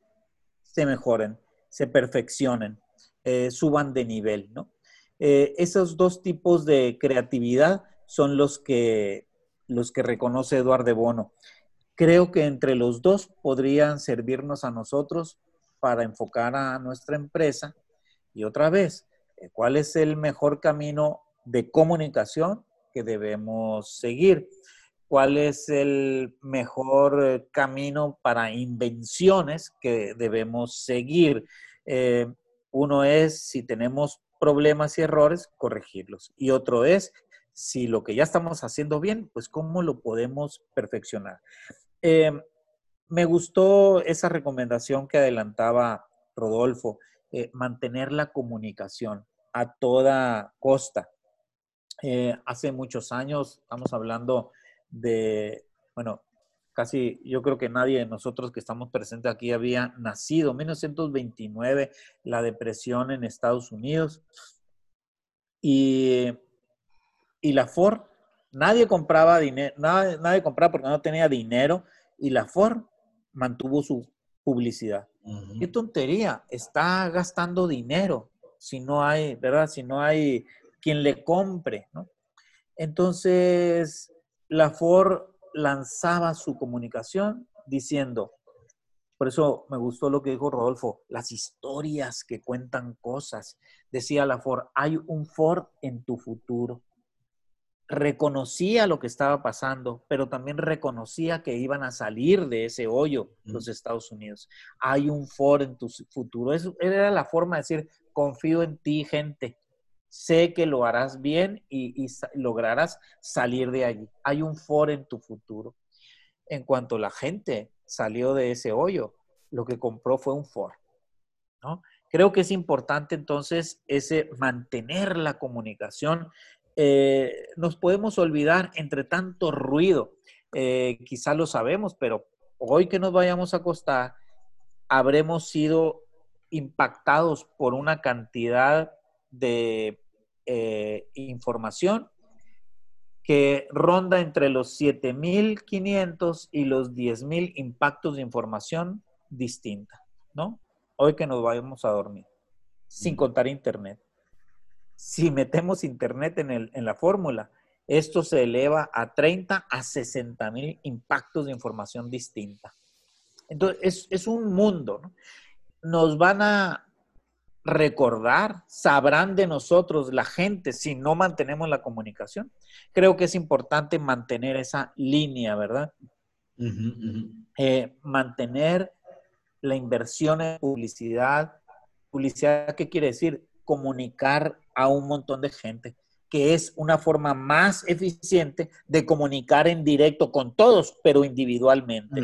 se mejoren se perfeccionen, eh, suban de nivel, ¿no? Eh, esos dos tipos de creatividad son los que, los que reconoce Eduardo Bono. Creo que entre los dos podrían servirnos a nosotros para enfocar a nuestra empresa. Y otra vez, eh, ¿cuál es el mejor camino de comunicación que debemos seguir? ¿Cuál es el mejor camino para invenciones que debemos seguir? Eh, uno es si tenemos problemas y errores, corregirlos. Y otro es si lo que ya estamos haciendo bien, pues cómo lo podemos perfeccionar. Eh, me gustó esa recomendación que adelantaba Rodolfo, eh, mantener la comunicación a toda costa. hace muchos años, estamos hablando de, bueno, casi yo creo que nadie de nosotros que estamos presentes aquí había nacido. En 1929, la depresión en Estados Unidos. Y, y la Ford, nadie compraba dinero, nadie, nadie, compraba porque no tenía dinero y la Ford mantuvo su publicidad. Qué tontería, está gastando dinero si no hay, ¿verdad? Si no hay quien le compre, ¿no? Entonces, la Ford lanzaba su comunicación diciendo, por eso me gustó lo que dijo Rodolfo, las historias que cuentan cosas. Decía la Ford, hay un Ford en tu futuro. Reconocía lo que estaba pasando, pero también reconocía que iban a salir de ese hoyo los Estados Unidos. Hay un Ford en tu futuro. Eso era la forma de decir, confío en ti, gente sé que lo harás bien y, lograrás salir de allí. Hay un for en tu futuro. en cuanto la gente salió de ese hoyo, lo que compró fue un Ford. ¿no? Creo que es importante entonces ese mantener la comunicación. Eh, nos podemos olvidar entre tanto ruido, eh, quizá lo sabemos, pero hoy que nos vayamos a acostar, habremos sido impactados por una cantidad de eh, información que ronda entre los 7.500 y los 10.000 impactos de información distinta, ¿no? Hoy que nos vayamos a dormir, sin contar Internet. Si metemos Internet en, el, en la fórmula, esto se eleva a 30 a 60 mil impactos de información distinta. Entonces, es, es un mundo. ¿no? Nos van a recordar, sabrán de nosotros la gente si no mantenemos la comunicación. Creo que es importante mantener esa línea, ¿verdad? Eh, mantener la inversión en publicidad. Publicidad, ¿qué quiere decir? Comunicar a un montón de gente, que es una forma más eficiente de comunicar en directo con todos, pero individualmente.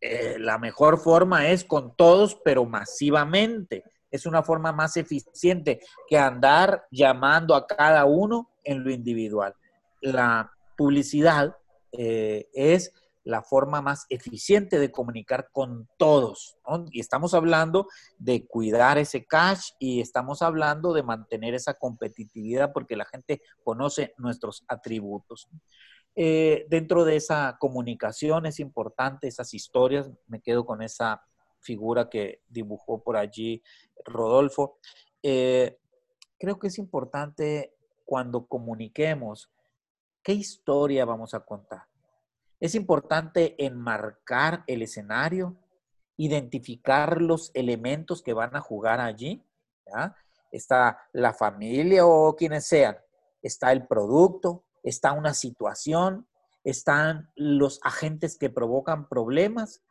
Eh, la mejor forma es con todos, pero masivamente es una forma más eficiente que andar llamando a cada uno en lo individual. La publicidad eh, es la forma más eficiente de comunicar con todos. Y estamos hablando de cuidar ese cash y estamos hablando de mantener esa competitividad porque la gente conoce nuestros atributos. Eh, dentro de esa comunicación es importante esas historias, me quedo con esa figura que dibujó por allí Rodolfo. Eh, creo que es importante cuando comuniquemos qué historia vamos a contar. Es importante enmarcar el escenario, identificar los elementos que van a jugar allí. Está la familia o quienes sean, está el producto, está una situación, están los agentes que provocan problemas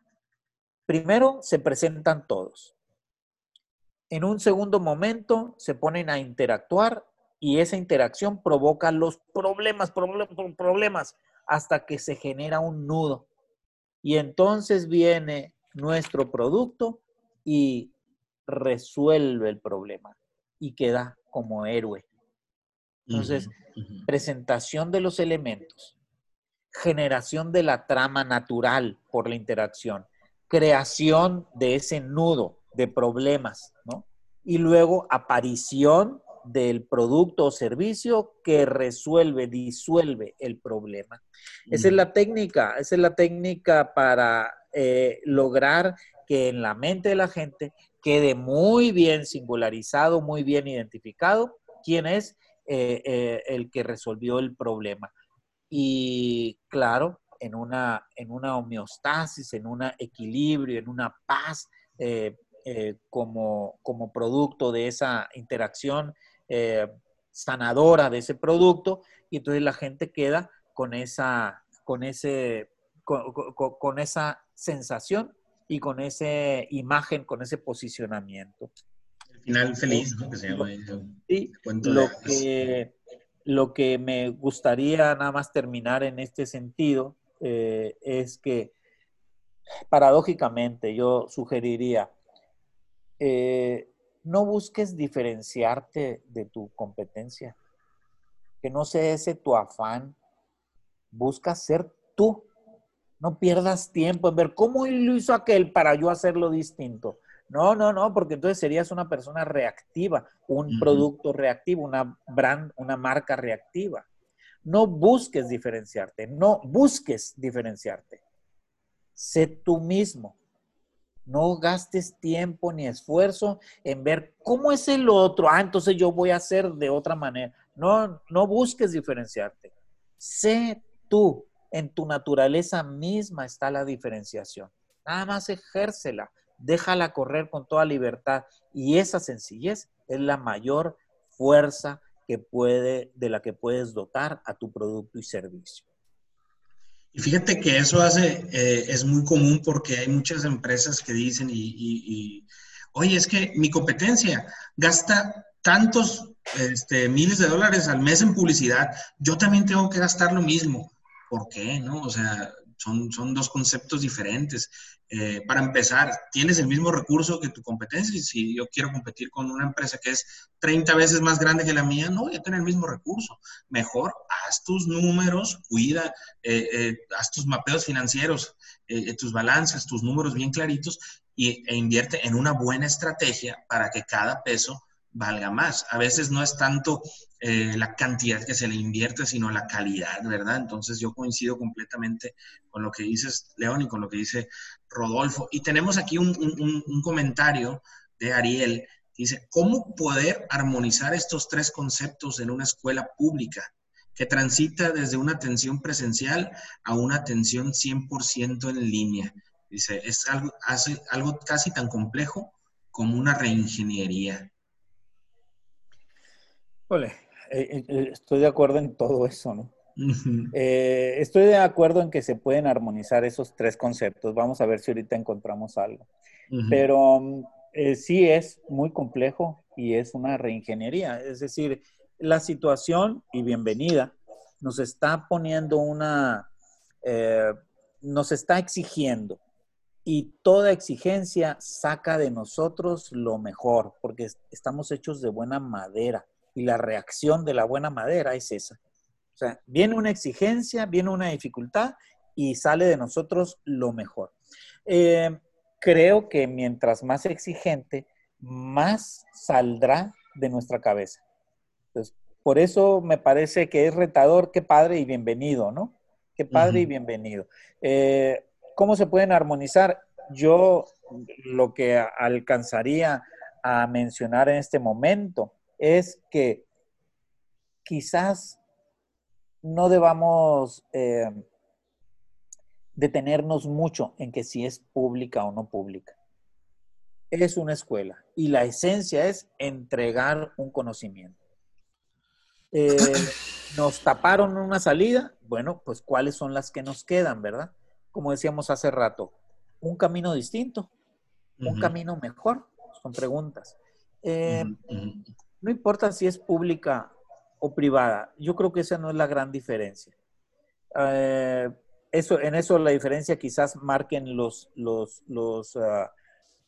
Primero se presentan todos. En un segundo momento se ponen a interactuar y esa interacción provoca los problemas, problemas, problemas, hasta que se genera un nudo. Y entonces viene nuestro producto y resuelve el problema y queda como héroe. Entonces, presentación de los elementos, generación de la trama natural por la interacción, creación de ese nudo de problemas, ¿no? Y luego aparición del producto o servicio que resuelve, disuelve el problema. Esa es la técnica, esa es la técnica para eh, lograr que en la mente de la gente quede muy bien singularizado, muy bien identificado quién es eh, eh, el que resolvió el problema. Y claro, en una, en una homeostasis, en un equilibrio, en una paz eh, eh, como, como, producto de esa interacción eh, sanadora de ese producto y entonces la gente queda con esa, con ese, con, esa sensación y con esa imagen, con ese posicionamiento. El final feliz, ¿no? sí, lo que, lo que me gustaría nada más terminar en este sentido eh, es que paradójicamente yo sugeriría, eh, no busques diferenciarte de tu competencia, que no sea ese tu afán, busca ser tú. No pierdas tiempo en ver cómo lo hizo aquel para yo hacerlo distinto. No, no, no, porque entonces serías una persona reactiva, un producto reactivo, una brand, una marca reactiva. No busques diferenciarte, no busques diferenciarte. Sé tú mismo. No gastes tiempo ni esfuerzo en ver cómo es el otro. Ah, entonces yo voy a hacer de otra manera. No, no busques diferenciarte. Sé tú. En tu naturaleza misma está la diferenciación. Nada más ejércela. Déjala correr con toda libertad. Y esa sencillez es la mayor fuerza puede, de la que puedes dotar a tu producto y servicio. Y fíjate que eso hace, eh, es muy común porque hay muchas empresas que dicen y, oye, es que mi competencia gasta tantos este, miles de dólares al mes en publicidad, yo también tengo que gastar lo mismo. ¿Por qué? ¿No? O sea, son, son dos conceptos diferentes. Eh, para empezar, tienes el mismo recurso que tu competencia. Y si yo quiero competir con una empresa que es 30 veces más grande que la mía, no voy a el mismo recurso. Mejor haz tus números, cuida, eh, eh, haz tus mapeos financieros, tus balances, tus números bien claritos y, e invierte en una buena estrategia para que cada peso valga más. A veces no es tanto eh, la cantidad que se le invierte, sino la calidad, ¿verdad? Entonces yo coincido completamente con lo que dices, León, y con lo que dice Rodolfo. Y tenemos aquí un, comentario de Ariel. Dice, ¿cómo poder armonizar estos tres conceptos en una escuela pública que transita desde una atención presencial a una atención 100% en línea? Dice, es algo, hace, algo casi tan complejo como una reingeniería. Ole, eh, eh, estoy de acuerdo en todo eso, ¿no? Eh, estoy de acuerdo en que se pueden armonizar esos tres conceptos. Vamos a ver si ahorita encontramos algo. Pero sí es muy complejo y es una reingeniería. Es decir, la situación, y bienvenida, nos está poniendo una, nos está exigiendo y toda exigencia saca de nosotros lo mejor, porque estamos hechos de buena madera y la reacción de la buena madera es esa. O sea, viene una exigencia, viene una dificultad y sale de nosotros lo mejor. Eh, creo que mientras más exigente, más saldrá de nuestra cabeza. Entonces, por eso me parece que es retador, qué padre y bienvenido, ¿no? Qué padre y bienvenido. Eh, ¿Cómo se pueden armonizar? Yo lo que alcanzaría a mencionar en este momento es que quizás no debamos eh, detenernos mucho en que si es pública o no pública. Es una escuela y la esencia es entregar un conocimiento. Eh, nos taparon una salida, bueno, pues cuáles son las que nos quedan, ¿verdad? Como decíamos hace rato, un camino distinto, un camino mejor, son preguntas. Eh, no importa si es pública o privada, yo creo que esa no es la gran diferencia. Eh, eso, en eso la diferencia quizás marquen los, los, los, ah,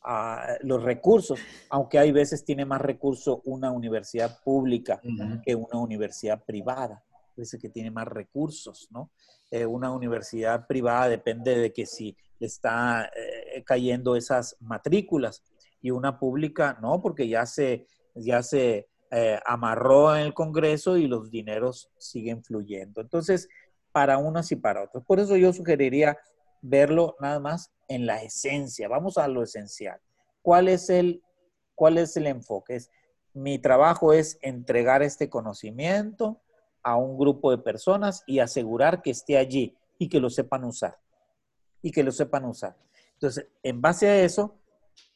ah, los recursos, aunque hay veces tiene más recursos una universidad pública que una universidad privada. Parece que tiene más recursos, ¿no? Eh, una universidad privada depende de que si le está eh, cayendo esas matrículas y una pública no, porque ya se ya se eh, amarró en el Congreso y los dineros siguen fluyendo. Entonces, para unos y para otros. Por eso yo sugeriría verlo nada más en la esencia. Vamos a lo esencial. ¿Cuál es el, cuál es el enfoque? Es, mi trabajo es entregar este conocimiento a un grupo de personas y asegurar que esté allí y que lo sepan usar. Y que lo sepan usar. Entonces, en base a eso,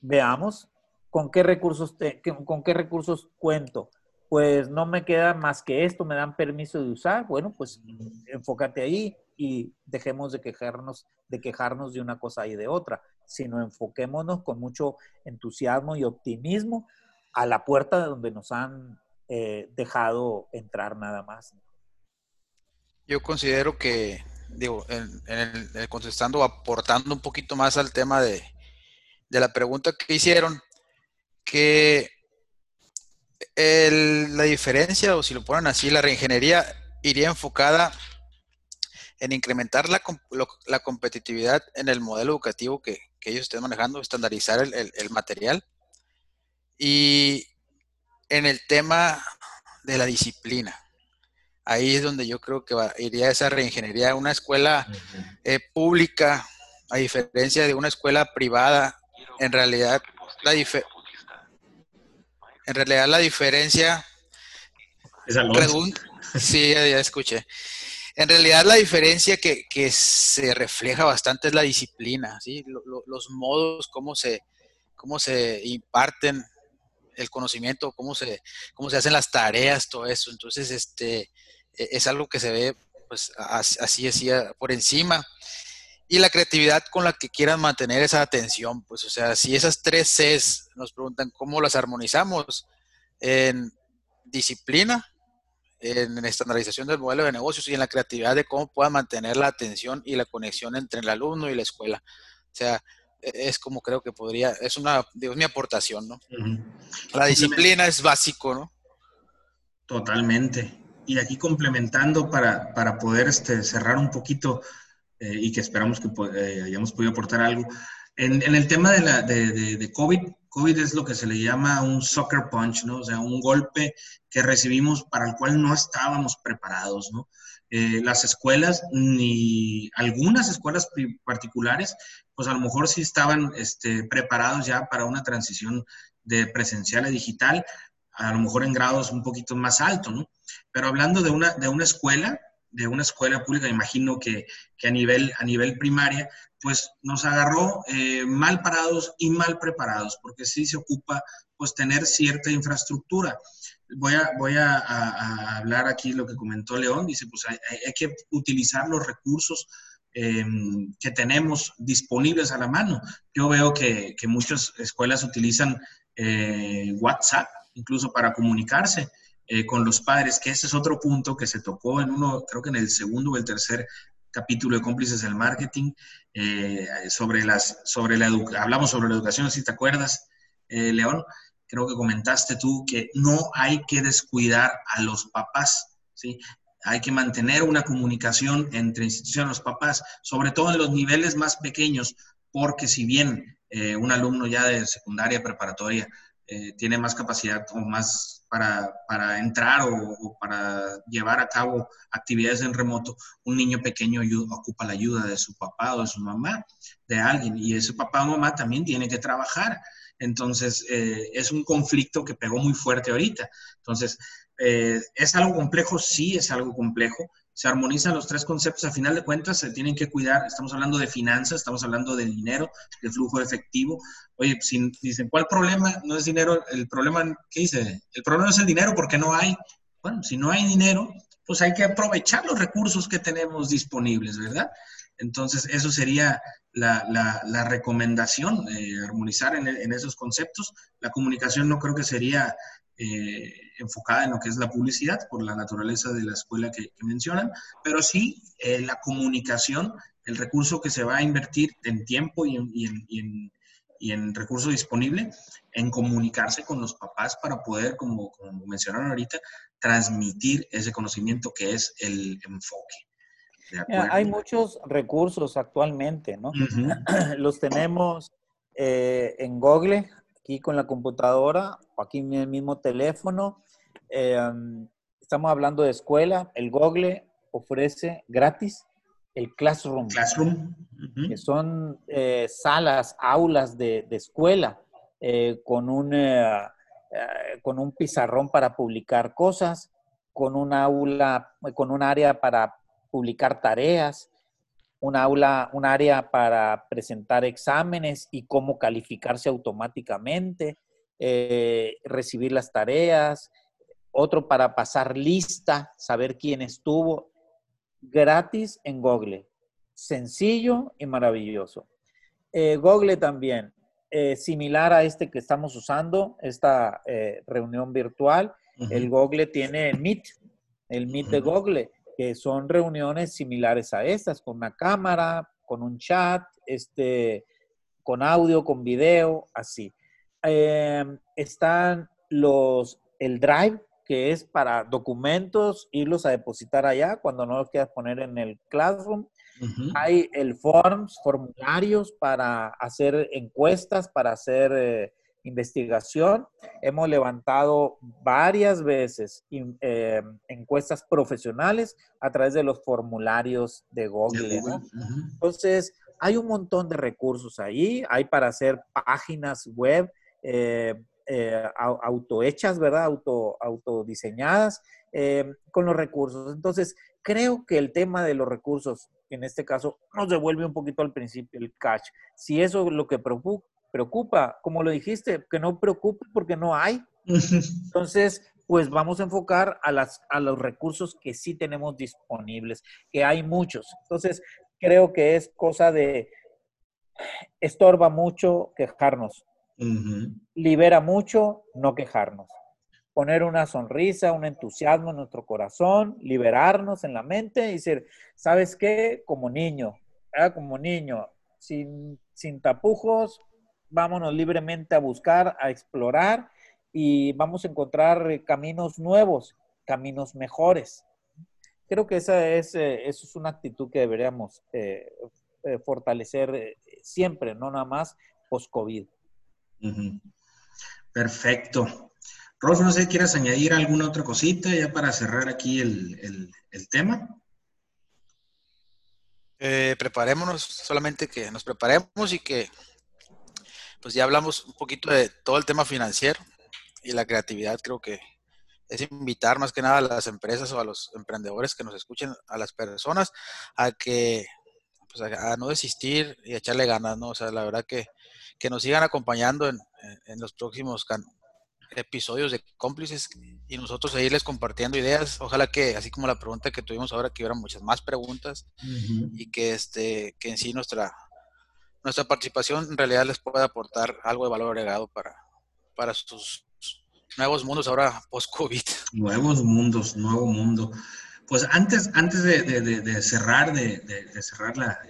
veamos ¿con qué recursos, con qué recursos cuento? Pues no me queda más que esto, me dan permiso de usar. Bueno, pues enfócate ahí y dejemos de quejarnos, de quejarnos de una cosa y de otra, sino enfoquémonos con mucho entusiasmo y optimismo a la puerta de donde nos han eh, dejado entrar nada más. Yo considero que, digo, en, el, contestando, aportando un poquito más al tema de, de la pregunta que hicieron, que la diferencia, o si lo ponen así, la reingeniería iría enfocada en incrementar la, la competitividad en el modelo educativo que, ellos estén manejando, estandarizar el, material. Y en el tema de la disciplina. Ahí es donde yo creo que iría esa reingeniería. Una escuela eh, pública, a diferencia de una escuela privada, en realidad la, diferencia en realidad la diferencia... sí, ya, escuché. En realidad la diferencia que, se refleja bastante es la disciplina, ¿sí? los modos, cómo se, cómo se imparten el conocimiento, cómo se, cómo se hacen las tareas, todo eso. Entonces, este, e, es algo que se ve pues así, así por encima. Y la creatividad con la que quieran mantener esa atención, pues, o sea, si esas tres Cs nos preguntan cómo las armonizamos en disciplina, en estandarización del modelo de negocios y en la creatividad de cómo pueda mantener la atención y la conexión entre el alumno y la escuela. O sea, e-, es como creo que podría, es una, digo, mi aportación, ¿no? La disciplina es básico, ¿no? Totalmente. Y aquí complementando para, para poder este, cerrar un poquito eh, y que esperamos que eh, hayamos podido aportar algo. En, en el tema de, la, de, de, de, COVID, COVID es lo que se le llama un soccer punch, ¿no? O sea, un golpe que recibimos para el cual no estábamos preparados, ¿no? Eh, las escuelas, ni algunas escuelas particulares, pues a lo mejor sí estaban este, preparados ya para una transición de presencial a digital, a lo mejor en grados un poquito más altos, ¿no? Pero hablando de una, de una escuela, de una escuela pública, imagino que, que a, nivel, a nivel primaria, pues nos agarró eh, mal parados y mal preparados, porque sí se ocupa pues tener cierta infraestructura voy a, voy a, hablar aquí lo que comentó León, dice, pues hay, que utilizar los recursos em, que tenemos disponibles a la mano. Yo veo que, que muchas escuelas utilizan eh, WhatsApp incluso para comunicarse eh, con los padres, que ese es otro punto que se tocó en uno, creo que en el segundo o el tercer capítulo de cómplices del marketing, eh, sobre las, sobre la hablamos sobre la educación, si te acuerdas, León, creo que comentaste tú que no hay que descuidar a los papás, ¿sí? Hay que mantener una comunicación entre instituciones los papás, sobre todo en los niveles más pequeños, porque si bien eh, un alumno ya de secundaria preparatoria eh, tiene más capacidad o más para, para entrar o, para llevar a cabo actividades en remoto, un niño pequeño ocupa la ayuda de su papá o de su mamá, de alguien, y ese papá o mamá también tiene que trabajar. Entonces, eh, es un conflicto que pegó muy fuerte ahorita. Entonces, eh, ¿es algo complejo? Sí, es algo complejo. Se armonizan los tres conceptos, a final de cuentas se tienen que cuidar. Estamos hablando de finanzas, estamos hablando de dinero, de flujo efectivo. Oye, si dicen, ¿cuál problema? No es dinero, el problema, ¿qué dice? El problema es el dinero porque no hay. Bueno, si no hay dinero, pues hay que aprovechar los recursos que tenemos disponibles, ¿verdad? Entonces, eso sería la, recomendación, eh, armonizar en, esos conceptos. La comunicación no creo que sería eh, enfocada en lo que es la publicidad, por la naturaleza de la escuela que, mencionan, pero sí eh, la comunicación, el recurso que se va a invertir en tiempo y en, y en, recurso disponible, en comunicarse con los papás para poder, como, como mencionaron ahorita, transmitir ese conocimiento que es el enfoque. Hay muchos recursos actualmente, ¿no? Los tenemos eh, en Google, aquí con la computadora, o aquí en el mismo teléfono. Em, estamos hablando de escuela. El Google ofrece gratis el Classroom. Classroom. Que son eh, salas, aulas de, de escuela eh, con, un, con un pizarrón para publicar cosas, con un aula, con un área para publicar tareas, un aula, un área para presentar exámenes y cómo calificarse automáticamente, eh, recibir las tareas, otro para pasar lista, saber quién estuvo, gratis en Google. Sencillo y maravilloso. Eh, Google también, eh, similar a este que estamos usando, esta reunión virtual, el Google tiene Meet, el Meet de Google que son reuniones similares a estas, con una cámara, con un chat, este, con audio, con video, así. Em, están los, el Drive, que es para documentos, irlos a depositar allá cuando no los quieras poner en el Classroom. Hay el Forms, formularios para hacer encuestas, para hacer eh, investigación. Hemos levantado varias veces eh, encuestas profesionales a través de los formularios de Google. Entonces, hay un montón de recursos ahí. Hay para hacer páginas web eh, eh, autohechas, ¿verdad? Auto, autodiseñadas con los recursos. Entonces, creo que el tema de los recursos, en este caso, nos devuelve un poquito al principio el cash. Si eso es lo que preocupa, preocupa, como lo dijiste, que no preocupe porque no hay. Entonces, pues vamos a enfocar a, las, a los recursos que sí tenemos disponibles, que hay muchos. Entonces, creo que es cosa de, estorba mucho quejarnos, libera mucho no quejarnos. poner una sonrisa, un entusiasmo en nuestro corazón, liberarnos en la mente y decir, ¿sabes qué? Como niño, como niño, sin, sin tapujos, vámonos libremente a buscar, a explorar y vamos a encontrar caminos nuevos, caminos mejores. Creo que esa es, eh, eso es una actitud que deberíamos eh, eh, fortalecer siempre, no nada más post-COVID. Perfecto. Rolf, no sé, ¿quieres añadir alguna otra cosita ya para cerrar aquí el, tema? preparémonos, solamente que nos preparemos y que pues ya hablamos un poquito de todo el tema financiero y la creatividad, creo que es invitar más que nada a las empresas o a los emprendedores que nos escuchen, a las personas, a que pues a, no desistir y echarle ganas, ¿no? O sea, la verdad que, que nos sigan acompañando en, en los próximos episodios de cómplices y nosotros seguirles compartiendo ideas. Ojalá que, así como la pregunta que tuvimos ahora, que hubiera muchas más preguntas y que, este, que en sí nuestra, nuestra participación en realidad les pueda aportar algo de valor agregado para, para sus nuevos mundos ahora post-COVID. Nuevos mundos, nuevo mundo. Pues antes, antes de, cerrar, de, cerrar la,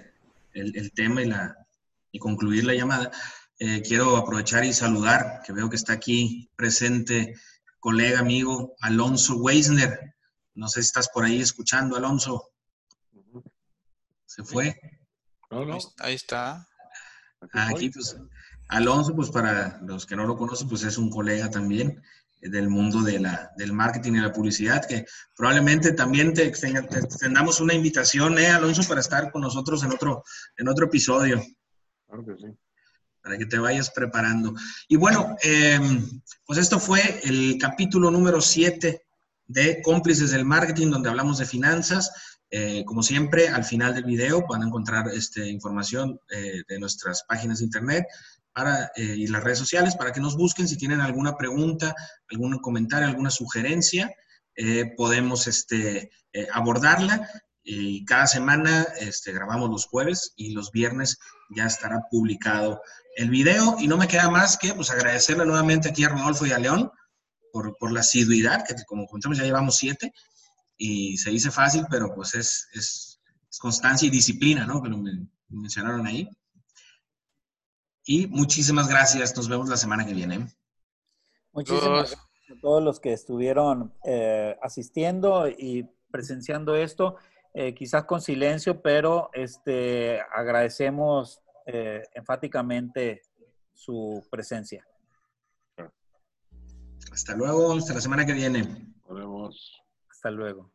el, tema y, la, y concluir la llamada, eh, quiero aprovechar y saludar, que veo que está aquí presente, colega, amigo, Alonso Weisner. No sé si estás por ahí escuchando, Alonso. ¿Se fue? No, no. Ahí está. Aquí, pues, Alonso, pues para los que no lo conocen, pues es un colega también del mundo de la, del marketing y la publicidad, que probablemente también te, extendamos una invitación, ¿eh, Alonso, para estar con nosotros en otro, en otro episodio. Claro que sí. Para que te vayas preparando. Y bueno, em, pues esto fue el capítulo número 7 de Cómplices del Marketing, donde hablamos de finanzas. Eh, como siempre, al final del video van a encontrar este, información eh, de nuestras páginas de internet para, eh, y las redes sociales para que nos busquen si tienen alguna pregunta, algún comentario, alguna sugerencia. podemos este, abordarla y cada semana este, grabamos los jueves y los viernes ya estará publicado el video y no me queda más que pues agradecerle nuevamente aquí a Rodolfo y a León por, por la asiduidad, que como contamos ya llevamos siete, y se dice fácil, pero pues es, es, constancia y disciplina, ¿no? Que lo mencionaron ahí. Y muchísimas gracias. Nos vemos la semana que viene. Muchísimas gracias a todos los que estuvieron eh, asistiendo y presenciando esto, eh, quizás con silencio, pero este, agradecemos eh, enfáticamente su presencia. Hasta luego, hasta la semana que viene. Hasta luego.